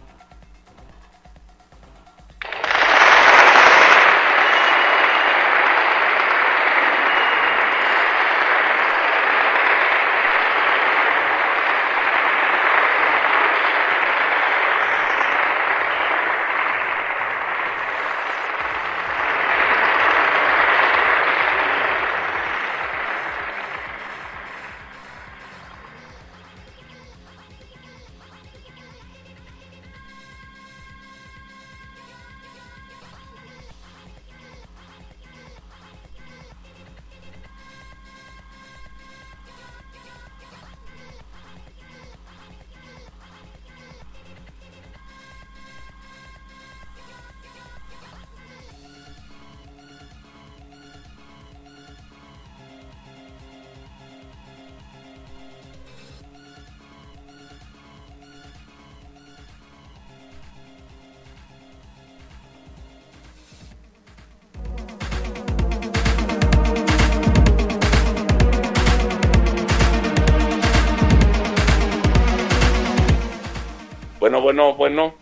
Bueno, bueno, bueno.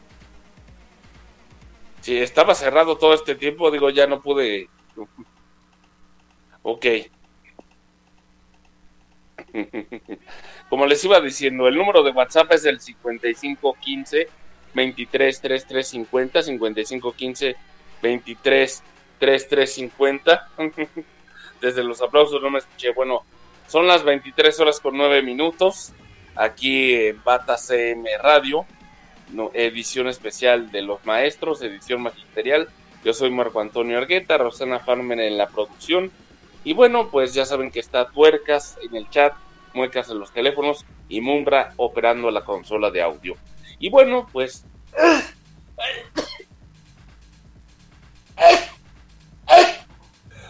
Si estaba cerrado todo este tiempo, digo, ya no pude. Ok. Como les iba diciendo, el número de WhatsApp es el 5515 23 3350 5515 23 3350. Desde los aplausos no me escuché. Bueno, son las 23 horas con 9 minutos. Aquí en Bata CM Radio no, edición especial de los maestros, edición magisterial. Yo soy Marco Antonio Argueta, Rosana Farmer en la producción. Y bueno, pues ya saben que está Tuercas en el chat, Muecas en los teléfonos y Mumbra operando la consola de audio. Y bueno, pues...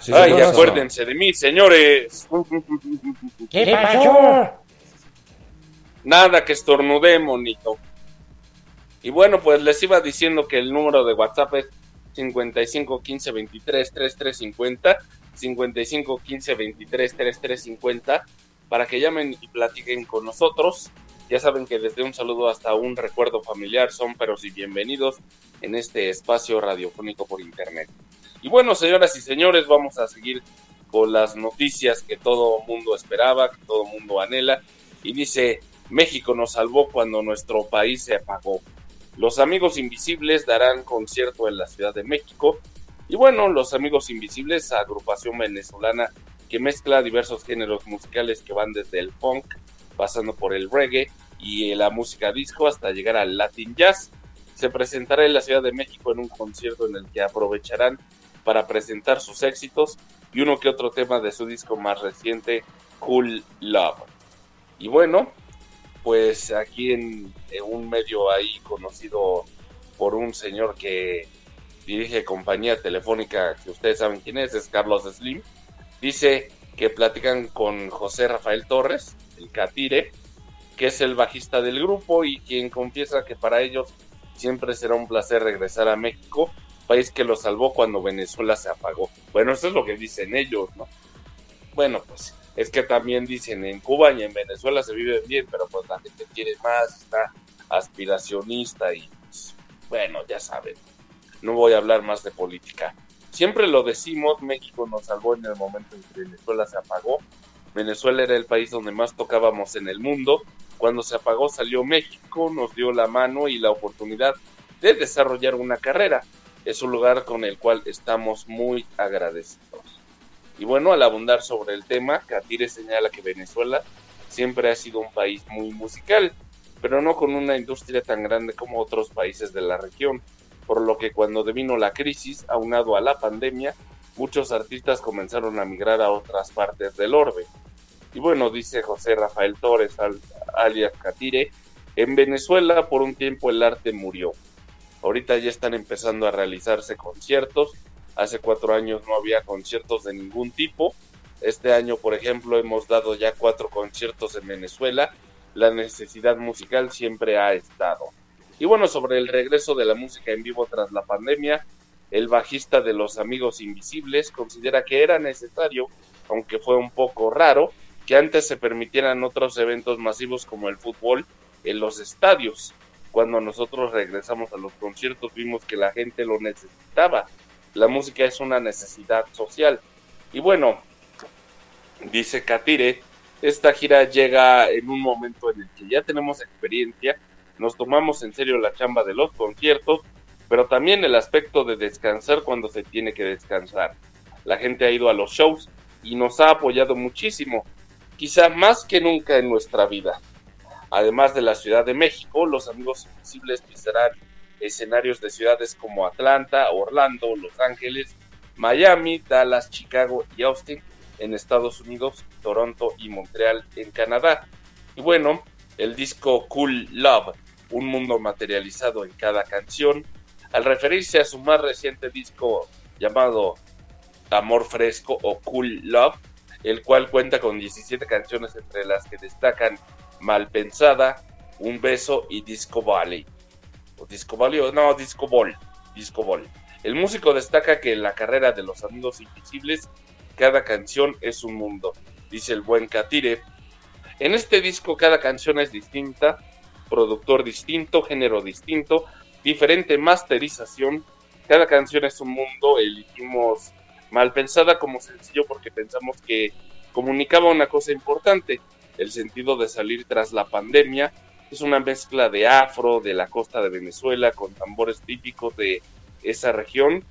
Sí,
Ay, acuérdense de mí, señores.
¿Qué pasó?
Nada que estornudé, monito. Y bueno, pues les iba diciendo que el número de WhatsApp es 55 15 23 33 50, 55 15 23 33 50, para que llamen y platiquen con nosotros. Ya saben que desde un saludo hasta un recuerdo familiar son peros y bienvenidos en este espacio radiofónico por internet. Y bueno, señoras y señores, vamos a seguir con las noticias que todo mundo esperaba, que todo mundo anhela. Y dice, México nos salvó cuando nuestro país se apagó. Los Amigos Invisibles darán concierto en la Ciudad de México. Y bueno, Los Amigos Invisibles, agrupación venezolana que mezcla diversos géneros musicales que van desde el funk, pasando por el reggae y la música disco hasta llegar al Latin Jazz. Se presentará en la Ciudad de México en un concierto en el que aprovecharán para presentar sus éxitos y uno que otro tema de su disco más reciente, Cool Love. Y bueno, pues aquí en, un medio ahí conocido por un señor que dirige compañía telefónica, que ustedes saben quién es, es Carlos Slim, dice que platican con José Rafael Torres, el Catire, que es el bajista del grupo y quien confiesa que para ellos siempre será un placer regresar a México, país que lo salvó cuando Venezuela se apagó. Bueno, eso es lo que dicen ellos, ¿no? Bueno, pues es que también dicen en Cuba y en Venezuela se vive bien, pero pues la gente quiere más, está aspiracionista y pues, bueno, ya saben, no voy a hablar más de política. Siempre lo decimos, México nos salvó en el momento en que Venezuela se apagó. Venezuela era el país donde más tocábamos en el mundo. Cuando se apagó salió México, nos dio la mano y la oportunidad de desarrollar una carrera. Es un lugar con el cual estamos muy agradecidos. Y bueno, al abundar sobre el tema, Catire señala que Venezuela siempre ha sido un país muy musical, pero no con una industria tan grande como otros países de la región, por lo que cuando devino la crisis, aunado a la pandemia, muchos artistas comenzaron a migrar a otras partes del orbe. Y bueno, dice José Rafael Torres, alias Catire, en Venezuela por un tiempo el arte murió. Ahorita ya están empezando a realizarse conciertos Hace cuatro años no había conciertos de ningún tipo. Este año, por ejemplo, hemos dado ya cuatro conciertos en Venezuela. La necesidad musical siempre ha estado. Y bueno, sobre el regreso de la música en vivo tras la pandemia, el bajista de Los Amigos Invisibles considera que era necesario, aunque fue un poco raro, que antes se permitieran otros eventos masivos como el fútbol en los estadios. Cuando nosotros regresamos a los conciertos vimos que la gente lo necesitaba la música es una necesidad social. Y bueno, dice Katire, esta gira llega en un momento en el que ya tenemos experiencia, nos tomamos en serio la chamba de los conciertos, pero también el aspecto de descansar cuando se tiene que descansar. La gente ha ido a los shows y nos ha apoyado muchísimo, quizá más que nunca en nuestra vida. Además de la Ciudad de México, los amigos invisibles pisarán escenarios de ciudades como Atlanta, Orlando, Los Ángeles, Miami, Dallas, Chicago y Austin en Estados Unidos, Toronto y Montreal en Canadá. Y bueno, el disco Cool Love, un mundo materializado en cada canción, al referirse a su más reciente disco llamado Amor Fresco o Cool Love, el cual cuenta con 17 canciones entre las que destacan Malpensada, Un Beso y Disco Valley. Disco Valio, no, Disco Ball, Disco Ball. El músico destaca que en la carrera de los Amigos Invisibles, cada canción es un mundo, dice el buen Katire. En este disco cada canción es distinta, productor distinto, género distinto, diferente masterización, cada canción es un mundo, elegimos mal pensada como sencillo porque pensamos que comunicaba una cosa importante, el sentido de salir tras la pandemia es una mezcla de afro de la costa de Venezuela con tambores típicos de esa región,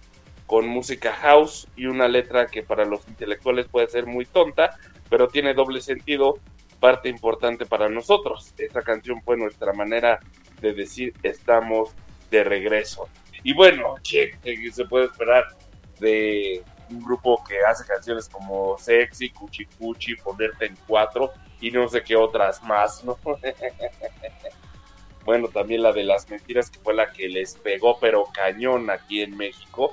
con música house y una letra que para los intelectuales puede ser muy tonta, pero tiene doble sentido, parte importante para nosotros. Esta canción fue nuestra manera de decir estamos de regreso. Y bueno, ¿qué se puede esperar de un grupo que hace canciones como Sexy, Cuchi Cuchi, Ponerte en Cuatro y no sé qué otras más, ¿no? bueno, también la de las mentiras que fue la que les pegó pero cañón aquí en México.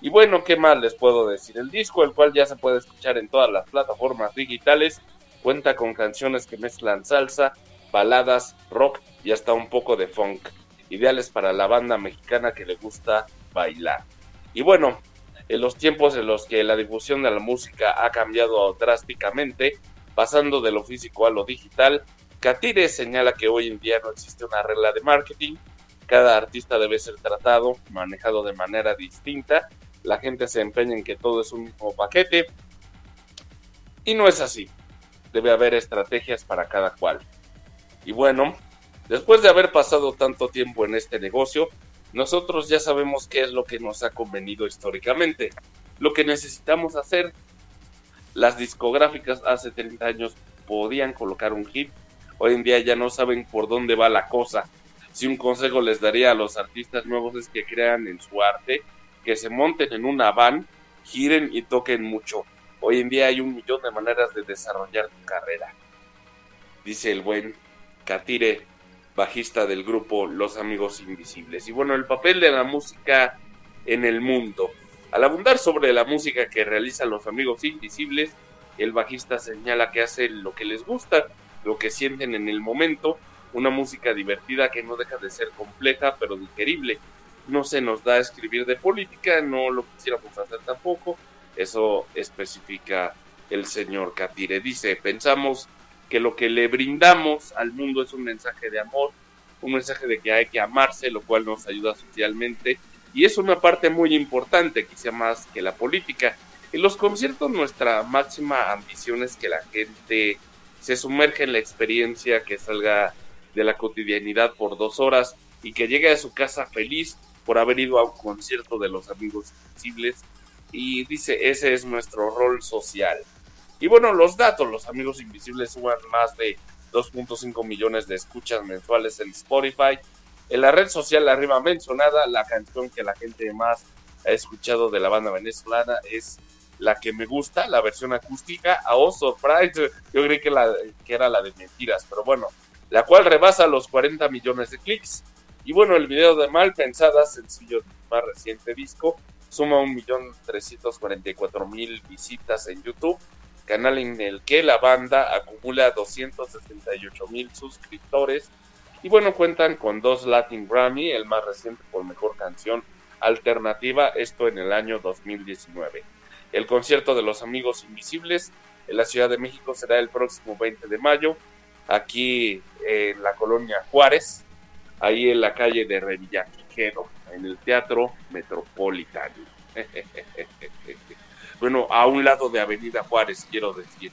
Y bueno, ¿qué más les puedo decir? El disco, el cual ya se puede escuchar en todas las plataformas digitales, cuenta con canciones que mezclan salsa, baladas, rock y hasta un poco de funk, ideales para la banda mexicana que le gusta bailar. Y bueno, en los tiempos en los que la difusión de la música ha cambiado drásticamente, pasando de lo físico a lo digital, Catire señala que hoy en día no existe una regla de marketing, cada artista debe ser tratado, manejado de manera distinta, la gente se empeña en que todo es un mismo paquete y no es así, debe haber estrategias para cada cual. Y bueno, después de haber pasado tanto tiempo en este negocio, nosotros ya sabemos qué es lo que nos ha convenido históricamente. Lo que necesitamos hacer las discográficas hace 30 años podían colocar un hit, hoy en día ya no saben por dónde va la cosa. Si un consejo les daría a los artistas nuevos es que crean en su arte, que se monten en una van, giren y toquen mucho. Hoy en día hay un millón de maneras de desarrollar tu carrera. Dice el buen Katire, bajista del grupo Los Amigos Invisibles. Y bueno, el papel de la música en el mundo. Al abundar sobre la música que realizan los amigos invisibles, el bajista señala que hacen lo que les gusta, lo que sienten en el momento, una música divertida que no deja de ser compleja pero digerible. No se nos da a escribir de política, no lo quisiéramos hacer tampoco, eso especifica el señor Catire. Dice, pensamos que lo que le brindamos al mundo es un mensaje de amor, un mensaje de que hay que amarse, lo cual nos ayuda socialmente y es una parte muy importante, quizá más que la política. En los conciertos nuestra máxima ambición es que la gente se sumerge en la experiencia, que salga de la cotidianidad por dos horas y que llegue a su casa feliz por haber ido a un concierto de los amigos invisibles. Y dice, ese es nuestro rol social. Y bueno, los datos, los amigos invisibles suman más de 2.5 millones de escuchas mensuales en Spotify. En la red social arriba mencionada, la canción que la gente más ha escuchado de la banda venezolana es la que me gusta, la versión acústica, a oh surprise, yo creí que, la, era la de mentiras, pero bueno, la cual rebasa los 40 millones de clics. Y bueno, el video de Mal Pensada, sencillo más reciente disco, suma 1.344.000 visitas en YouTube, canal en el que la banda acumula 268.000 suscriptores. Y bueno, cuentan con dos Latin Grammy, el más reciente por mejor canción alternativa, esto en el año 2019. El concierto de los Amigos Invisibles en la Ciudad de México será el próximo 20 de mayo, aquí en la colonia Juárez, ahí en la calle de Revillaquiquero, en el Teatro Metropolitano. bueno, a un lado de Avenida Juárez, quiero decir,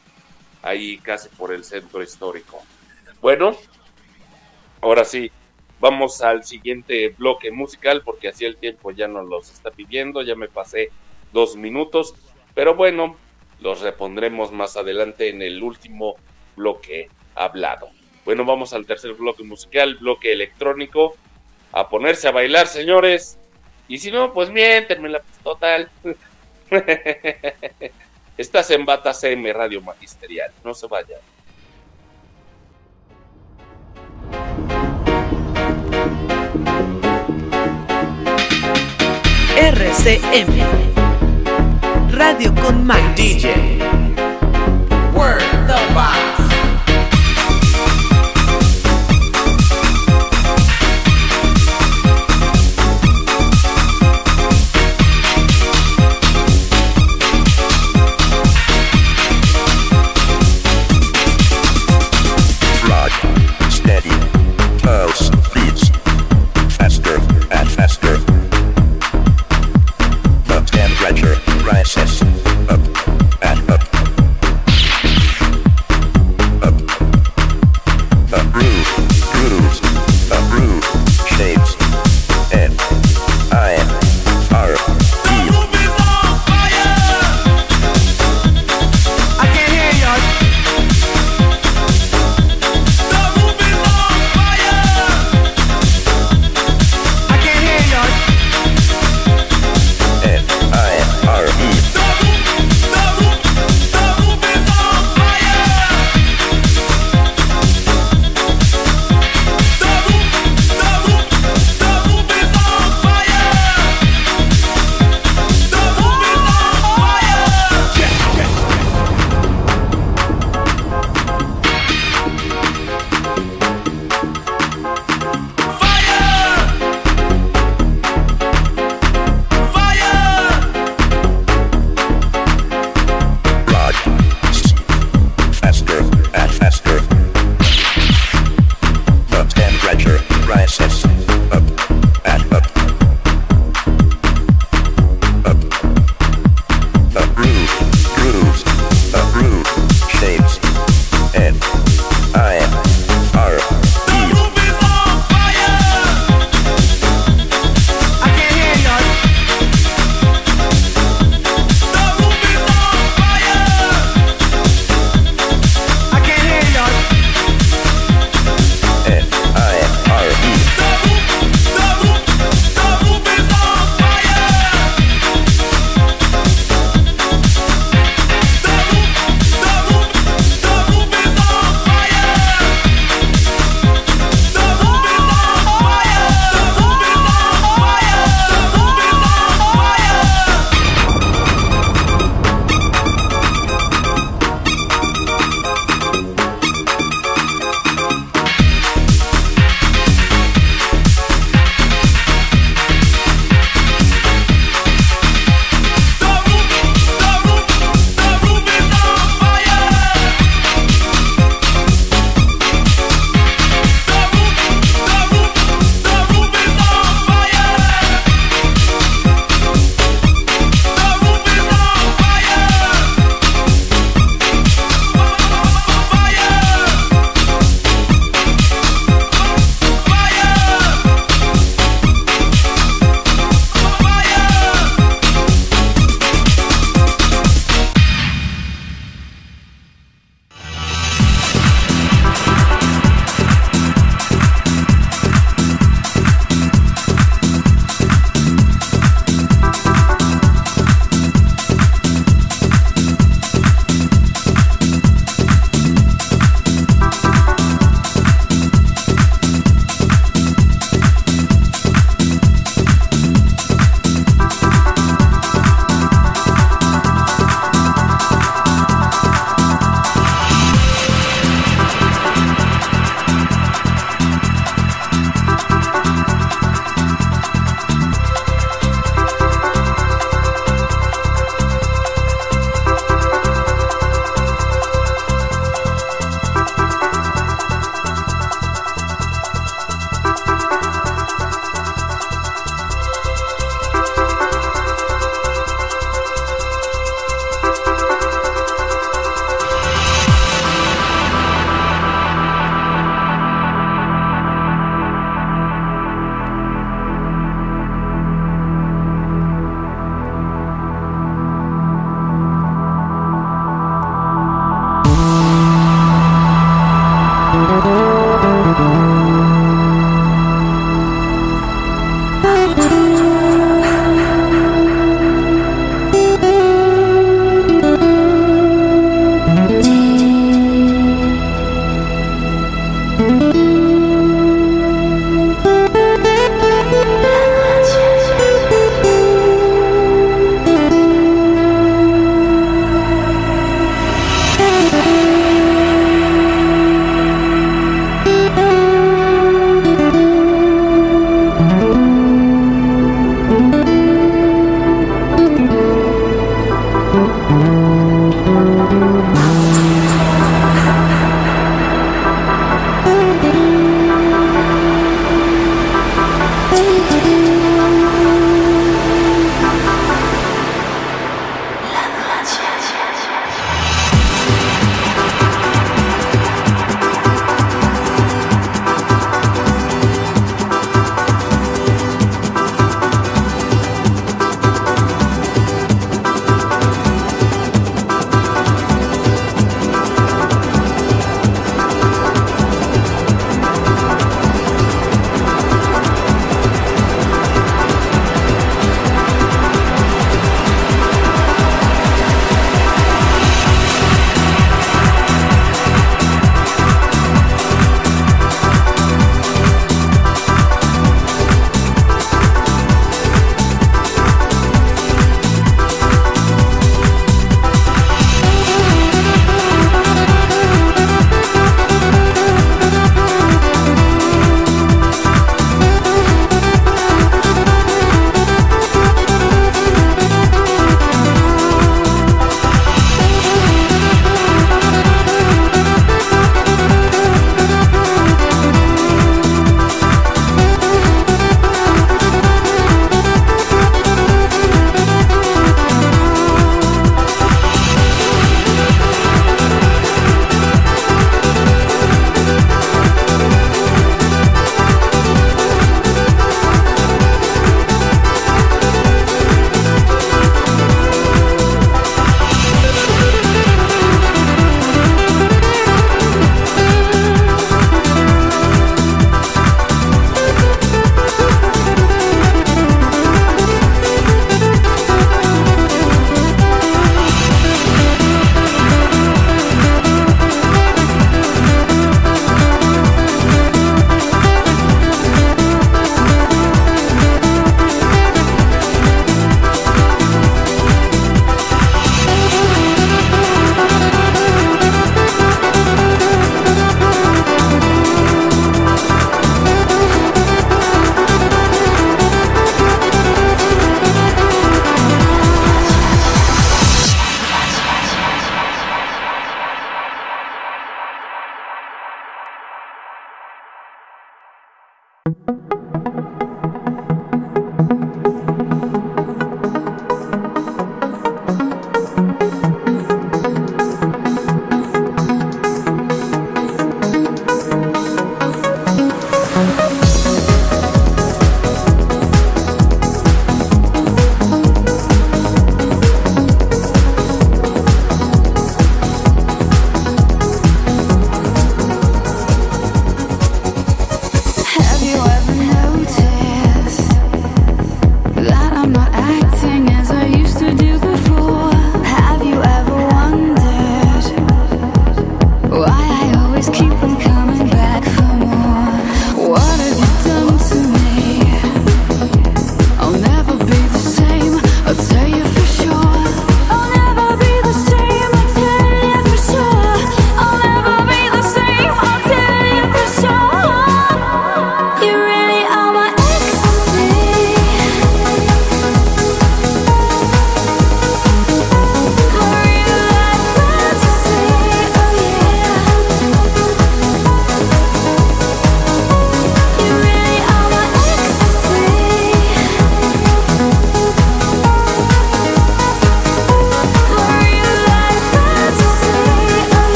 ahí casi por el centro histórico. Bueno, ahora sí, vamos al siguiente bloque musical porque así el tiempo ya nos los está pidiendo, ya me pasé dos minutos. Pero bueno, los repondremos más adelante en el último bloque hablado. Bueno, vamos al tercer bloque musical, bloque electrónico. A ponerse a bailar, señores. Y si no, pues miéntenme la total. Estás en Bata CM Radio Magisterial. No se vayan.
RCM Radio con más. DJ. Word the box.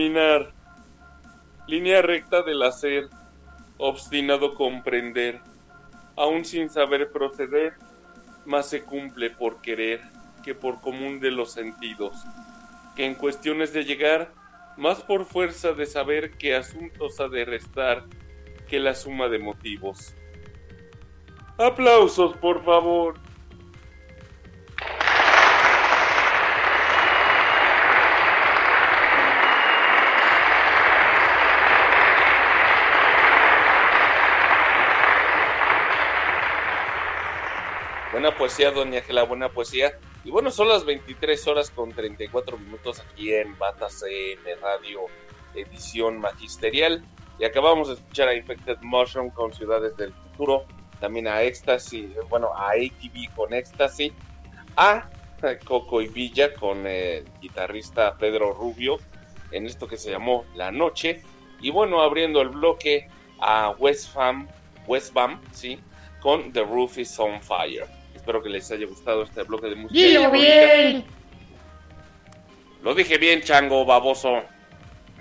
Caminar. Línea recta del hacer, obstinado comprender, aún sin saber proceder, más se cumple por querer que por común de los sentidos, que en cuestiones de llegar, más por fuerza de saber que asuntos ha de restar que la suma de motivos. Aplausos, por favor. Buena poesía, doña Ángela, buena poesía. Y bueno, son las 23 horas con 34 minutos aquí en Bata CM Radio, edición magisterial. Y acabamos de escuchar a Infected Mushroom con Ciudades del Futuro, también a Ecstasy, bueno, a ATV con Ecstasy, a Coco y Villa con el guitarrista Pedro Rubio en esto que se llamó La Noche. Y bueno, abriendo el bloque a West Fam, West Bam, sí, con The Roof is on Fire. Espero que les haya gustado este bloque de música.
¡Dilo bien!
Lo dije bien, chango, baboso.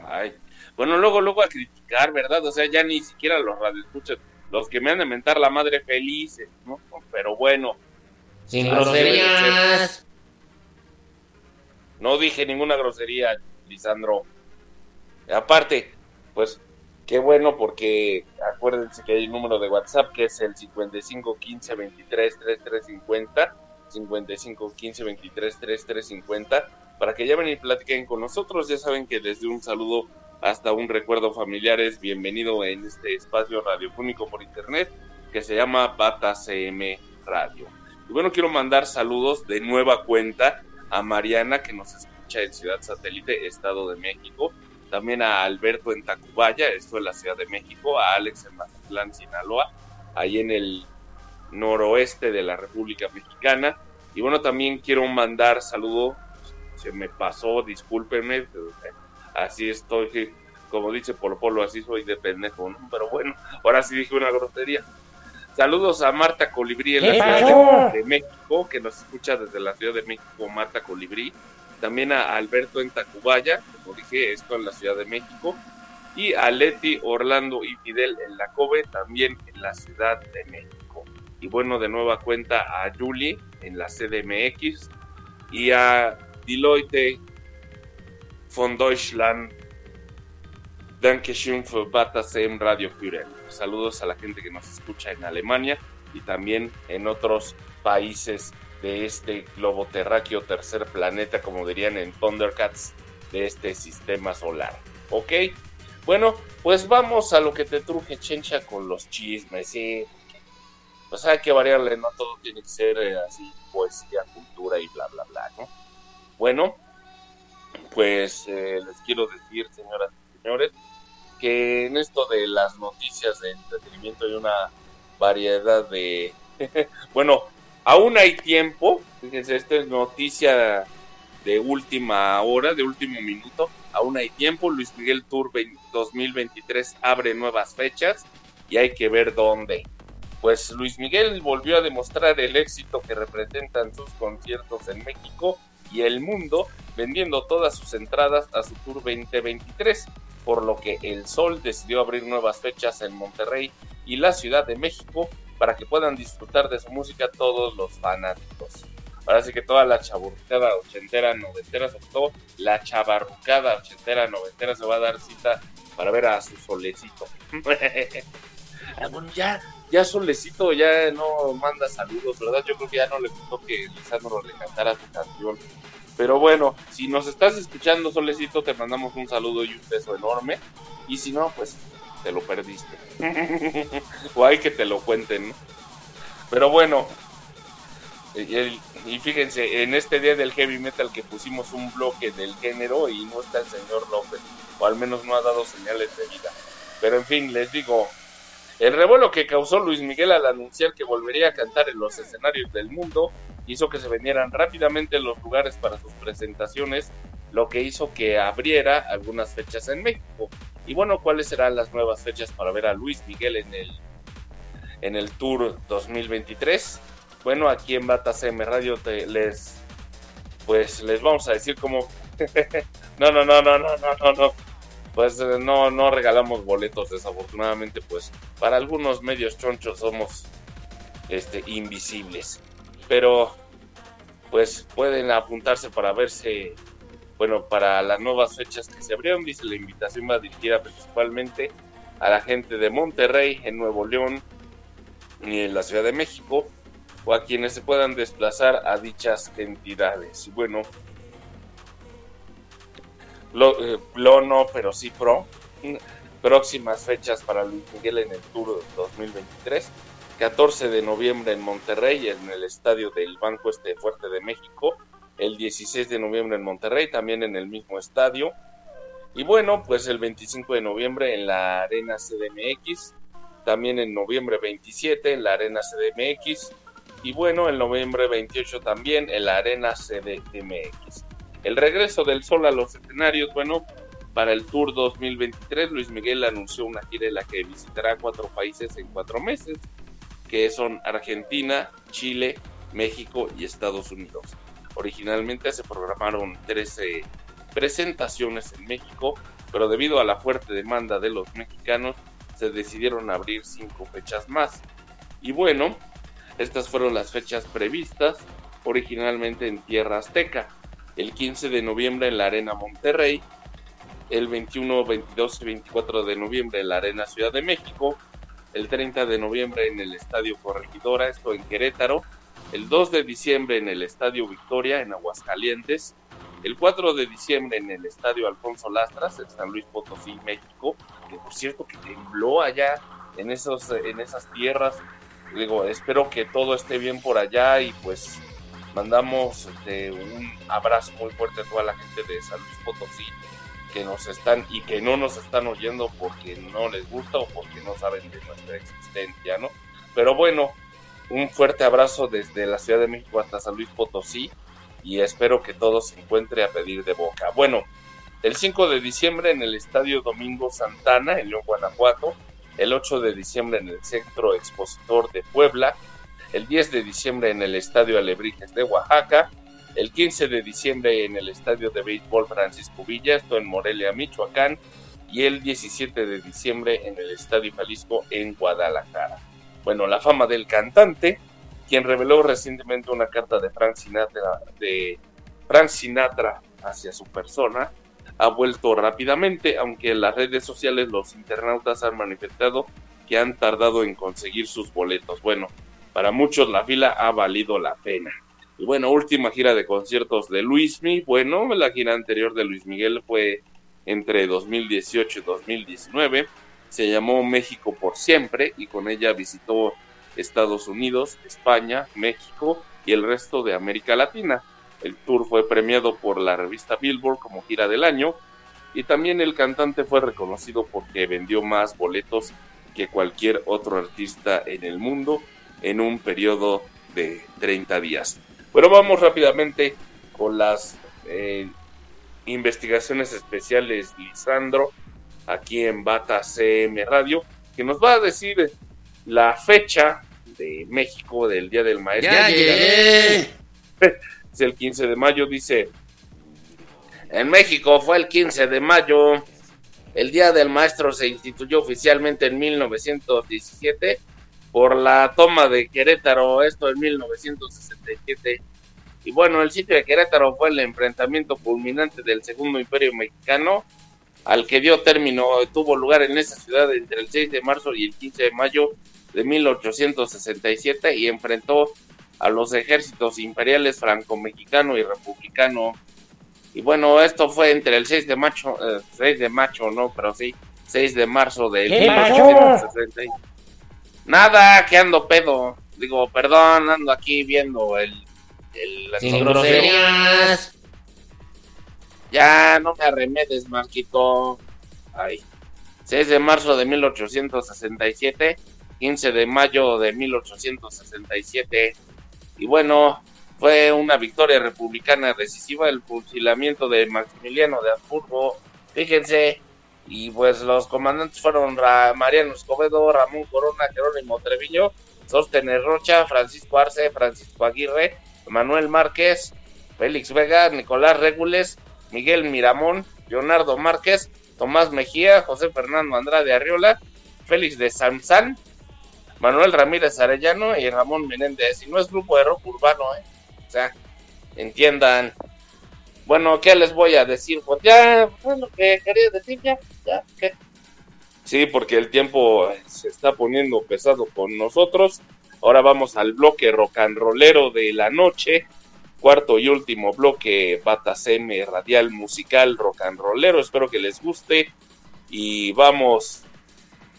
Ay. Bueno, luego, luego a criticar, ¿verdad? O sea, ya ni siquiera los radioescuchas, los que me han de mentar la madre felices, ¿no? Pero bueno.
Sin
de
groserías.
ser. No dije ninguna grosería, Lisandro. Aparte, pues, qué bueno porque acuérdense que hay un número de WhatsApp que es el 55 15 23 33 50. 55 15 23 33 50 para que llamen y platiquen con nosotros. Ya saben que desde un saludo hasta un recuerdo familiar es bienvenido en este espacio radiofónico por internet que se llama Bata CM Radio. Y bueno, quiero mandar saludos de nueva cuenta a Mariana que nos escucha en Ciudad Satélite, Estado de México. También a Alberto en Tacubaya, esto en la Ciudad de México. A Alex en Mazatlán, Sinaloa, ahí en el noroeste de la República Mexicana. Y bueno, también quiero mandar saludo, se me pasó, discúlpenme, así estoy, como dice Polo Polo, así soy de pendejo, ¿no? pero bueno, ahora sí dije una grosería. Saludos a Marta Colibrí en la
¿Qué
Ciudad de, de México, que nos escucha desde la Ciudad de México, Marta Colibrí. También a Alberto en Tacubaya, como dije, esto en la Ciudad de México. Y a Leti, Orlando y Fidel en la Cove, también en la Ciudad de México. Y bueno, de nueva cuenta a Julie en la CDMX y a Deloitte von Deutschland. Dankeschön für Batasem Radio Führer. Saludos a la gente que nos escucha en Alemania y también en otros países de este globo terráqueo, tercer planeta, como dirían en Thundercats, de este sistema solar. ¿Ok? Bueno, pues vamos a lo que te truje, Chencha, con los chismes, ¿sí? pues hay que variarle, no todo tiene que ser eh, así poesía, cultura y bla, bla, bla, ¿no? Bueno, pues eh, les quiero decir, señoras y señores, que en esto de las noticias de entretenimiento hay una variedad de... bueno, aún hay tiempo, fíjense, esta es noticia de última hora, de último minuto, aún hay tiempo, Luis Miguel Tour 2023 abre nuevas fechas y hay que ver dónde. Pues Luis Miguel volvió a demostrar el éxito que representan sus conciertos en México y el mundo, vendiendo todas sus entradas a su Tour 2023, por lo que El Sol decidió abrir nuevas fechas en Monterrey y la Ciudad de México para que puedan disfrutar de su música todos los fanáticos. Ahora sí que toda la chaburrucada ochentera, noventera, sobre todo la chabarrucada ochentera, noventera se va a dar cita para ver a su solecito. Ah, bueno, ya, ya Solecito ya no manda saludos, ¿verdad? Yo creo que ya no le gustó que Lisandro le cantara su canción. Pero bueno, si nos estás escuchando, Solecito, te mandamos un saludo y un beso enorme. Y si no, pues te lo perdiste. o hay que te lo cuenten. Pero bueno, y, y, fíjense, en este día del heavy metal que pusimos un bloque del género y no está el señor López, o al menos no ha dado señales de vida. Pero en fin, les digo, el revuelo que causó Luis Miguel al anunciar que volvería a cantar en los escenarios del mundo hizo que se vendieran rápidamente los lugares para sus presentaciones, lo que hizo que abriera algunas fechas en México. Y bueno, ¿cuáles serán las nuevas fechas para ver a Luis Miguel en el, en el Tour 2023? Bueno, aquí en Bata CM Radio les pues les vamos a decir cómo no, no, no, no, no, no, no, pues no, no regalamos boletos, desafortunadamente, pues para algunos medios chonchos somos este, invisibles. Pero pues pueden apuntarse para verse, bueno, para las nuevas fechas que se abrieron, dice la invitación va dirigida principalmente a la gente de Monterrey, en Nuevo León y en la Ciudad de México, o a quienes se puedan desplazar a dichas entidades. Bueno, lo, eh, no, pero sí Pro. Próximas fechas para Luis Miguel en el Tour 2023. 14 de noviembre en Monterrey, en el estadio del Banco Este Fuerte de México. El 16 de noviembre en Monterrey, también en el mismo estadio. Y bueno, pues el 25 de noviembre en la Arena CDMX. También en noviembre 27 en la Arena CDMX. Y bueno, en noviembre 28 también en la Arena CDMX. El regreso del sol a los escenarios, bueno, para el Tour 2023, Luis Miguel anunció una gira en la que visitará cuatro países en cuatro meses, que son Argentina, Chile, México y Estados Unidos. Originalmente se programaron 13 presentaciones en México, pero debido a la fuerte demanda de los mexicanos, se decidieron abrir cinco fechas más. Y bueno, estas fueron las fechas previstas originalmente en Tierra Azteca el 15 de noviembre en la Arena Monterrey, el 21, 22 y 24 de noviembre en la Arena Ciudad de México, el 30 de noviembre en el Estadio Corregidora, esto en Querétaro, el 2 de diciembre en el Estadio Victoria en Aguascalientes, el 4 de diciembre en el Estadio Alfonso Lastras en San Luis Potosí, México, que por cierto que tembló allá en, esos, en esas tierras. Digo, espero que todo esté bien por allá y pues mandamos este, un abrazo muy fuerte a toda la gente de San Luis Potosí que nos están y que no nos están oyendo porque no les gusta o porque no saben de nuestra existencia, ¿no? Pero bueno, un fuerte abrazo desde la Ciudad de México hasta San Luis Potosí y espero que todo se encuentre a pedir de boca. Bueno, el 5 de diciembre en el Estadio Domingo Santana en León, Guanajuato, el 8 de diciembre en el Centro Expositor de Puebla, el 10 de diciembre en el Estadio Alebrijes de Oaxaca, el 15 de diciembre en el Estadio de Béisbol Francisco Villa, esto en Morelia, Michoacán, y el 17 de diciembre en el Estadio Jalisco en Guadalajara. Bueno, la fama del cantante, quien reveló recientemente una carta de Frank Sinatra, de Frank Sinatra hacia su persona, ha vuelto rápidamente, aunque en las redes sociales los internautas han manifestado que han tardado en conseguir sus boletos. Bueno, para muchos la fila ha valido la pena. Y bueno, última gira de conciertos de Luismi. Bueno, la gira anterior de Luis Miguel fue entre 2018 y 2019. Se llamó México por siempre y con ella visitó
Estados Unidos, España, México y el resto de América Latina. El tour fue premiado por la revista Billboard como gira del año y también el cantante fue reconocido porque vendió más boletos que cualquier otro artista en el mundo en un periodo de 30 días. Pero vamos rápidamente con las eh, investigaciones especiales Lisandro aquí en Bata CM Radio, que nos va a decir la fecha de México del Día del Maestro.
Ya llegué.
Es el 15 de mayo, dice.
En México fue el 15 de mayo. El Día del Maestro se instituyó oficialmente en 1917 por la toma de Querétaro, esto en 1967. Y bueno, el sitio de Querétaro fue el enfrentamiento culminante del Segundo Imperio Mexicano, al que dio término, tuvo lugar en esa ciudad entre el 6 de marzo y el 15 de mayo de 1867 y enfrentó a los ejércitos imperiales franco-mexicano y republicano. Y bueno, esto fue entre el 6 de mayo, eh, 6 de mayo, no, pero sí, 6 de marzo del
¿Qué
1860. Nada, que ando pedo. Digo, perdón, ando aquí viendo el... el las
Sin
groserías. Ya, no me arremedes, Marquito. Ay. 6 de marzo de 1867, 15 de mayo de 1867. Y bueno, fue una victoria republicana decisiva el fusilamiento de Maximiliano de Habsburgo. Fíjense, y pues los comandantes fueron Mariano Escobedo, Ramón Corona, Jerónimo Treviño, Sóstenes Rocha, Francisco Arce, Francisco Aguirre, Manuel Márquez, Félix Vega, Nicolás Regules, Miguel Miramón, Leonardo Márquez, Tomás Mejía, José Fernando Andrade Arriola, Félix de Sanzán, Manuel Ramírez Arellano y Ramón Menéndez. Y no es grupo de rock urbano, ¿eh? O sea, entiendan. Bueno, ¿qué les voy a decir? Pues ya, fue lo que quería decir, ya, ya, ¿qué?
Sí, porque el tiempo se está poniendo pesado con nosotros. Ahora vamos al bloque rock and rollero de la noche. Cuarto y último bloque Batacm radial musical rock and rollero. Espero que les guste. Y vamos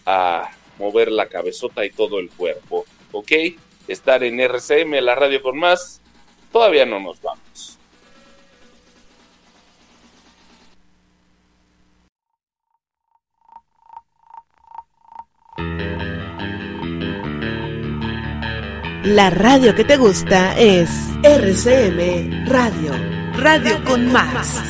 a mover la cabezota y todo el cuerpo. ¿Ok? Estar en RCM, la radio con más. Todavía no nos vamos.
La radio que te gusta es RCM Radio. Radio con más.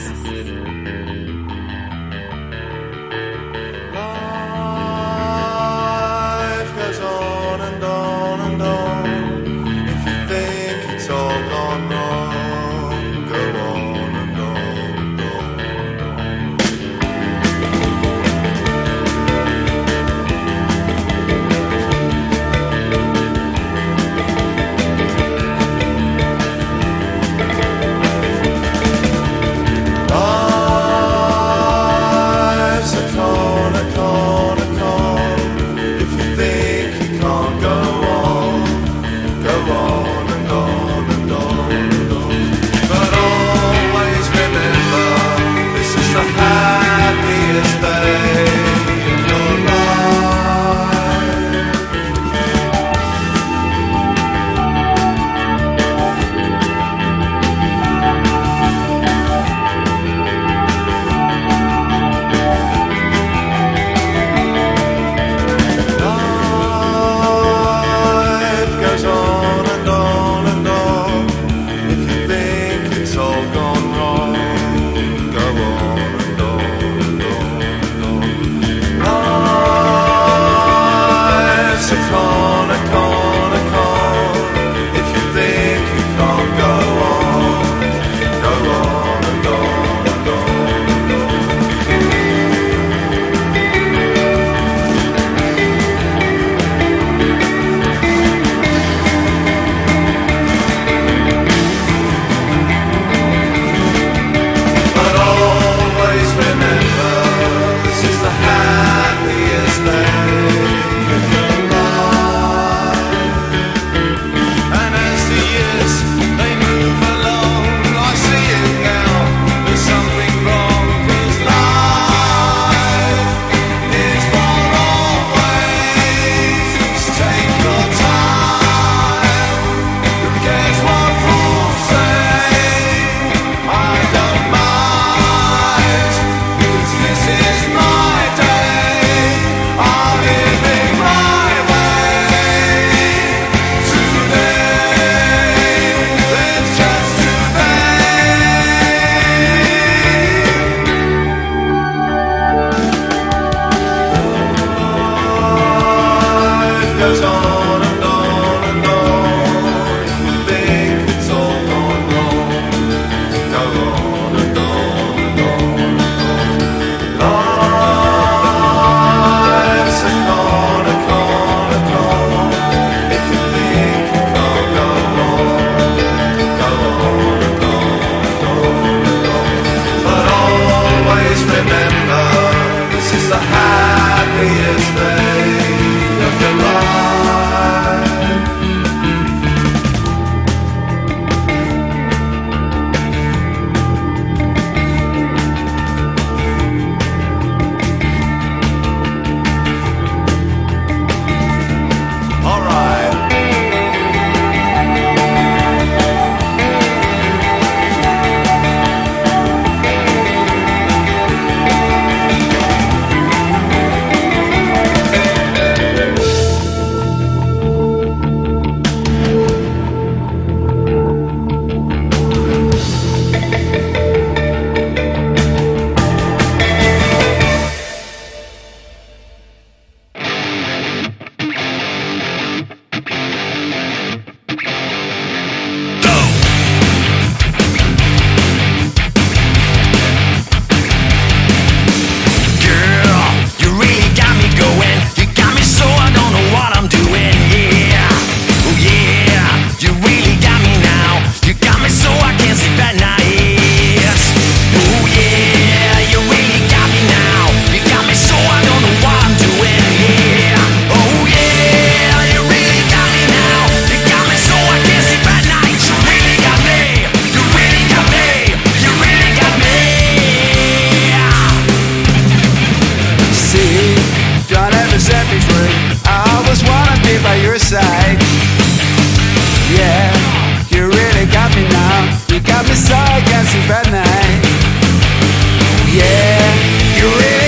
You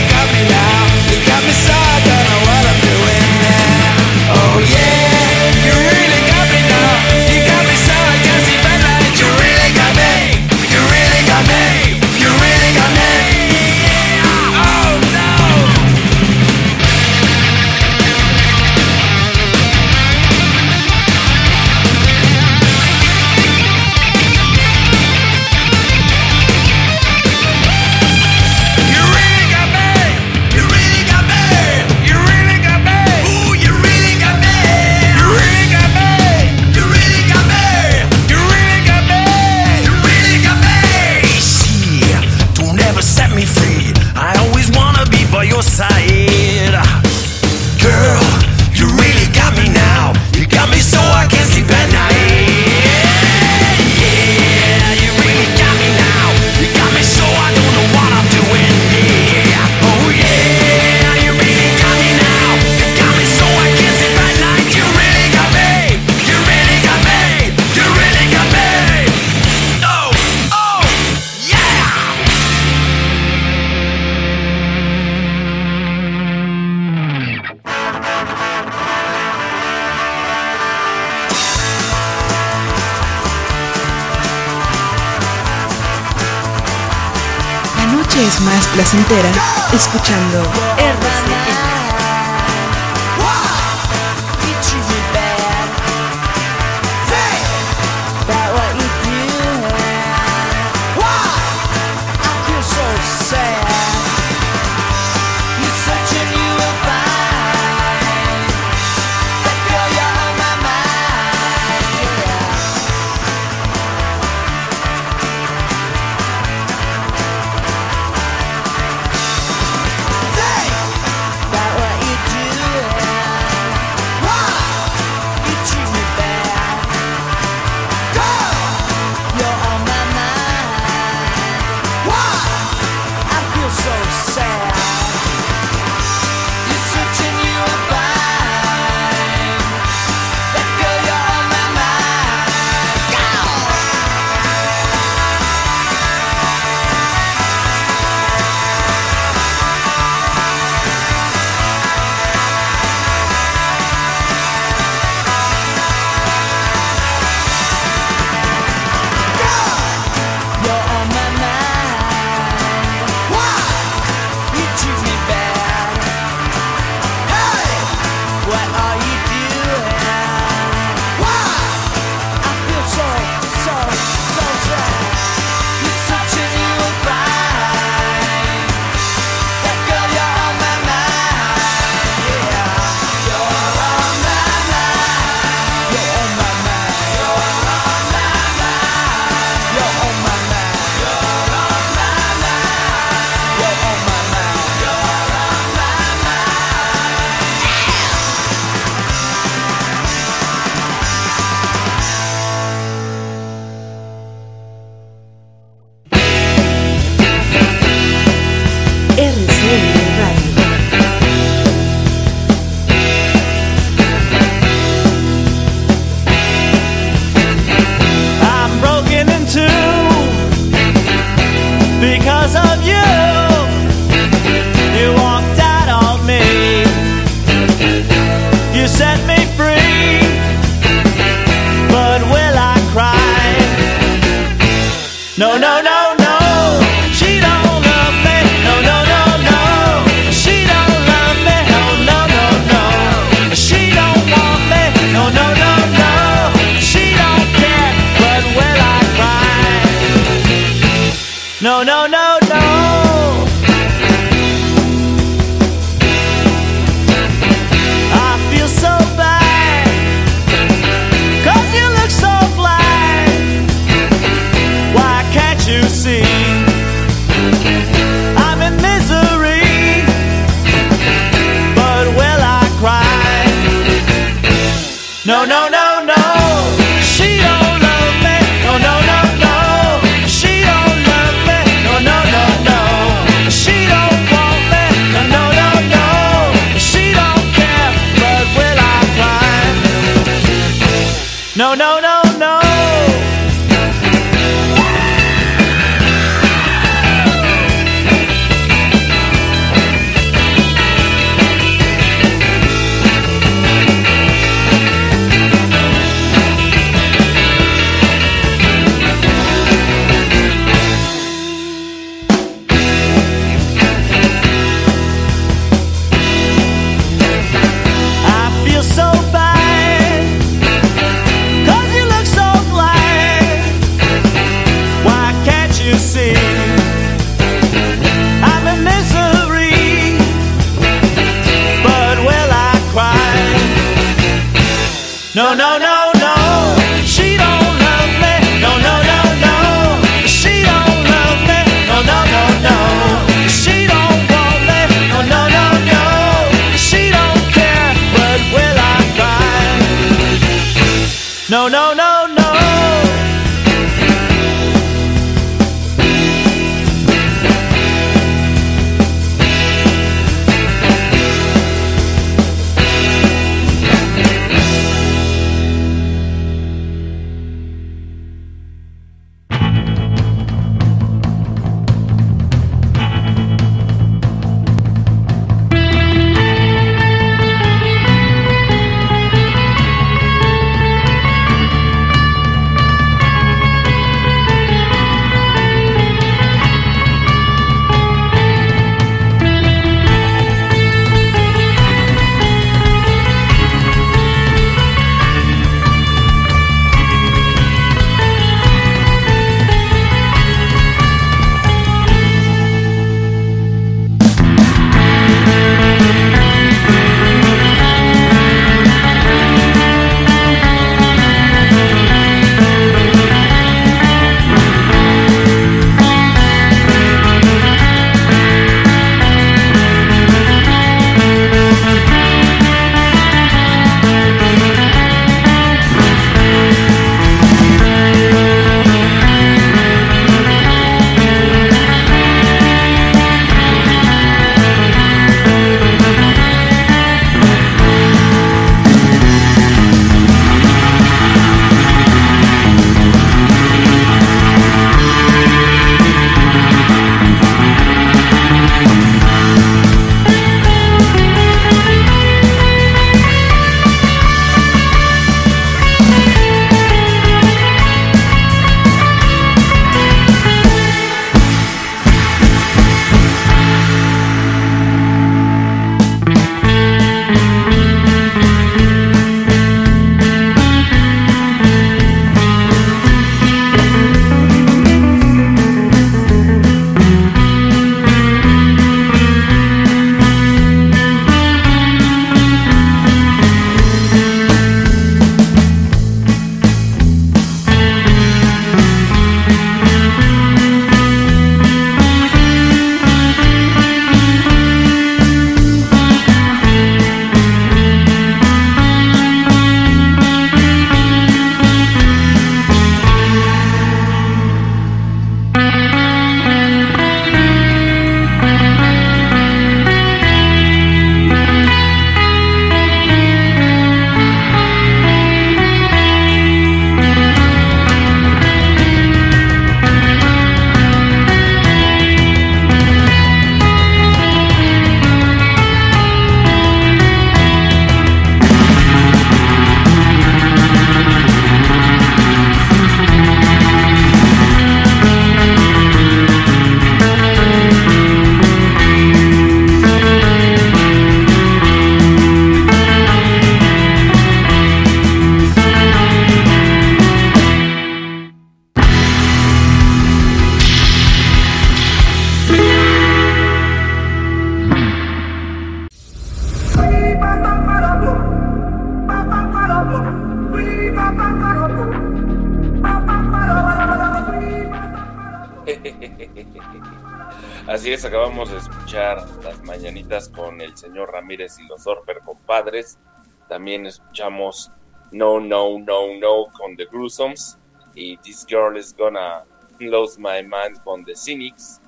También escuchamos No, No, No, No con The Gruesomes y This Girl is Gonna Lose My Mind con The Cynics.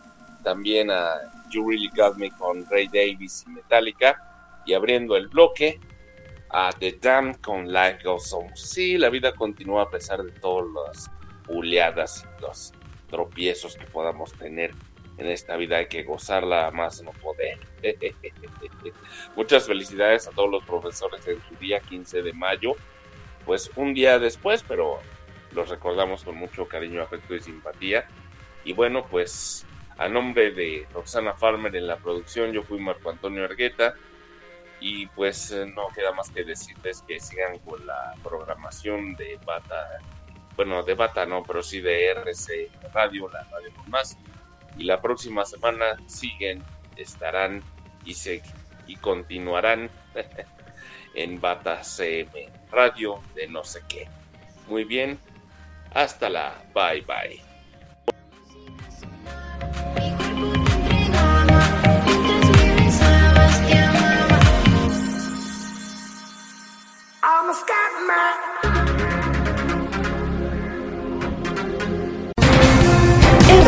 También a You Really Got Me con Ray Davis y Metallica. Y abriendo el bloque a The Damned con Life Goes On. Sí, la vida continúa a pesar de todas las buleadas y los tropiezos que podamos tener en esta vida hay que gozarla más no poder. Muchas felicidades a todos los profesores en su día 15 de mayo. Pues un día después, pero los recordamos con mucho cariño, afecto y simpatía. Y bueno, pues a nombre de Roxana Farmer en la producción, yo fui Marco Antonio Argueta. Y pues eh, no queda más que decirles que sigan con la programación de Bata, bueno, de Bata no, pero sí de RC Radio, la radio más y la próxima semana siguen, estarán y se y continuarán en Bata CM Radio de no sé qué. Muy bien, hasta la bye bye.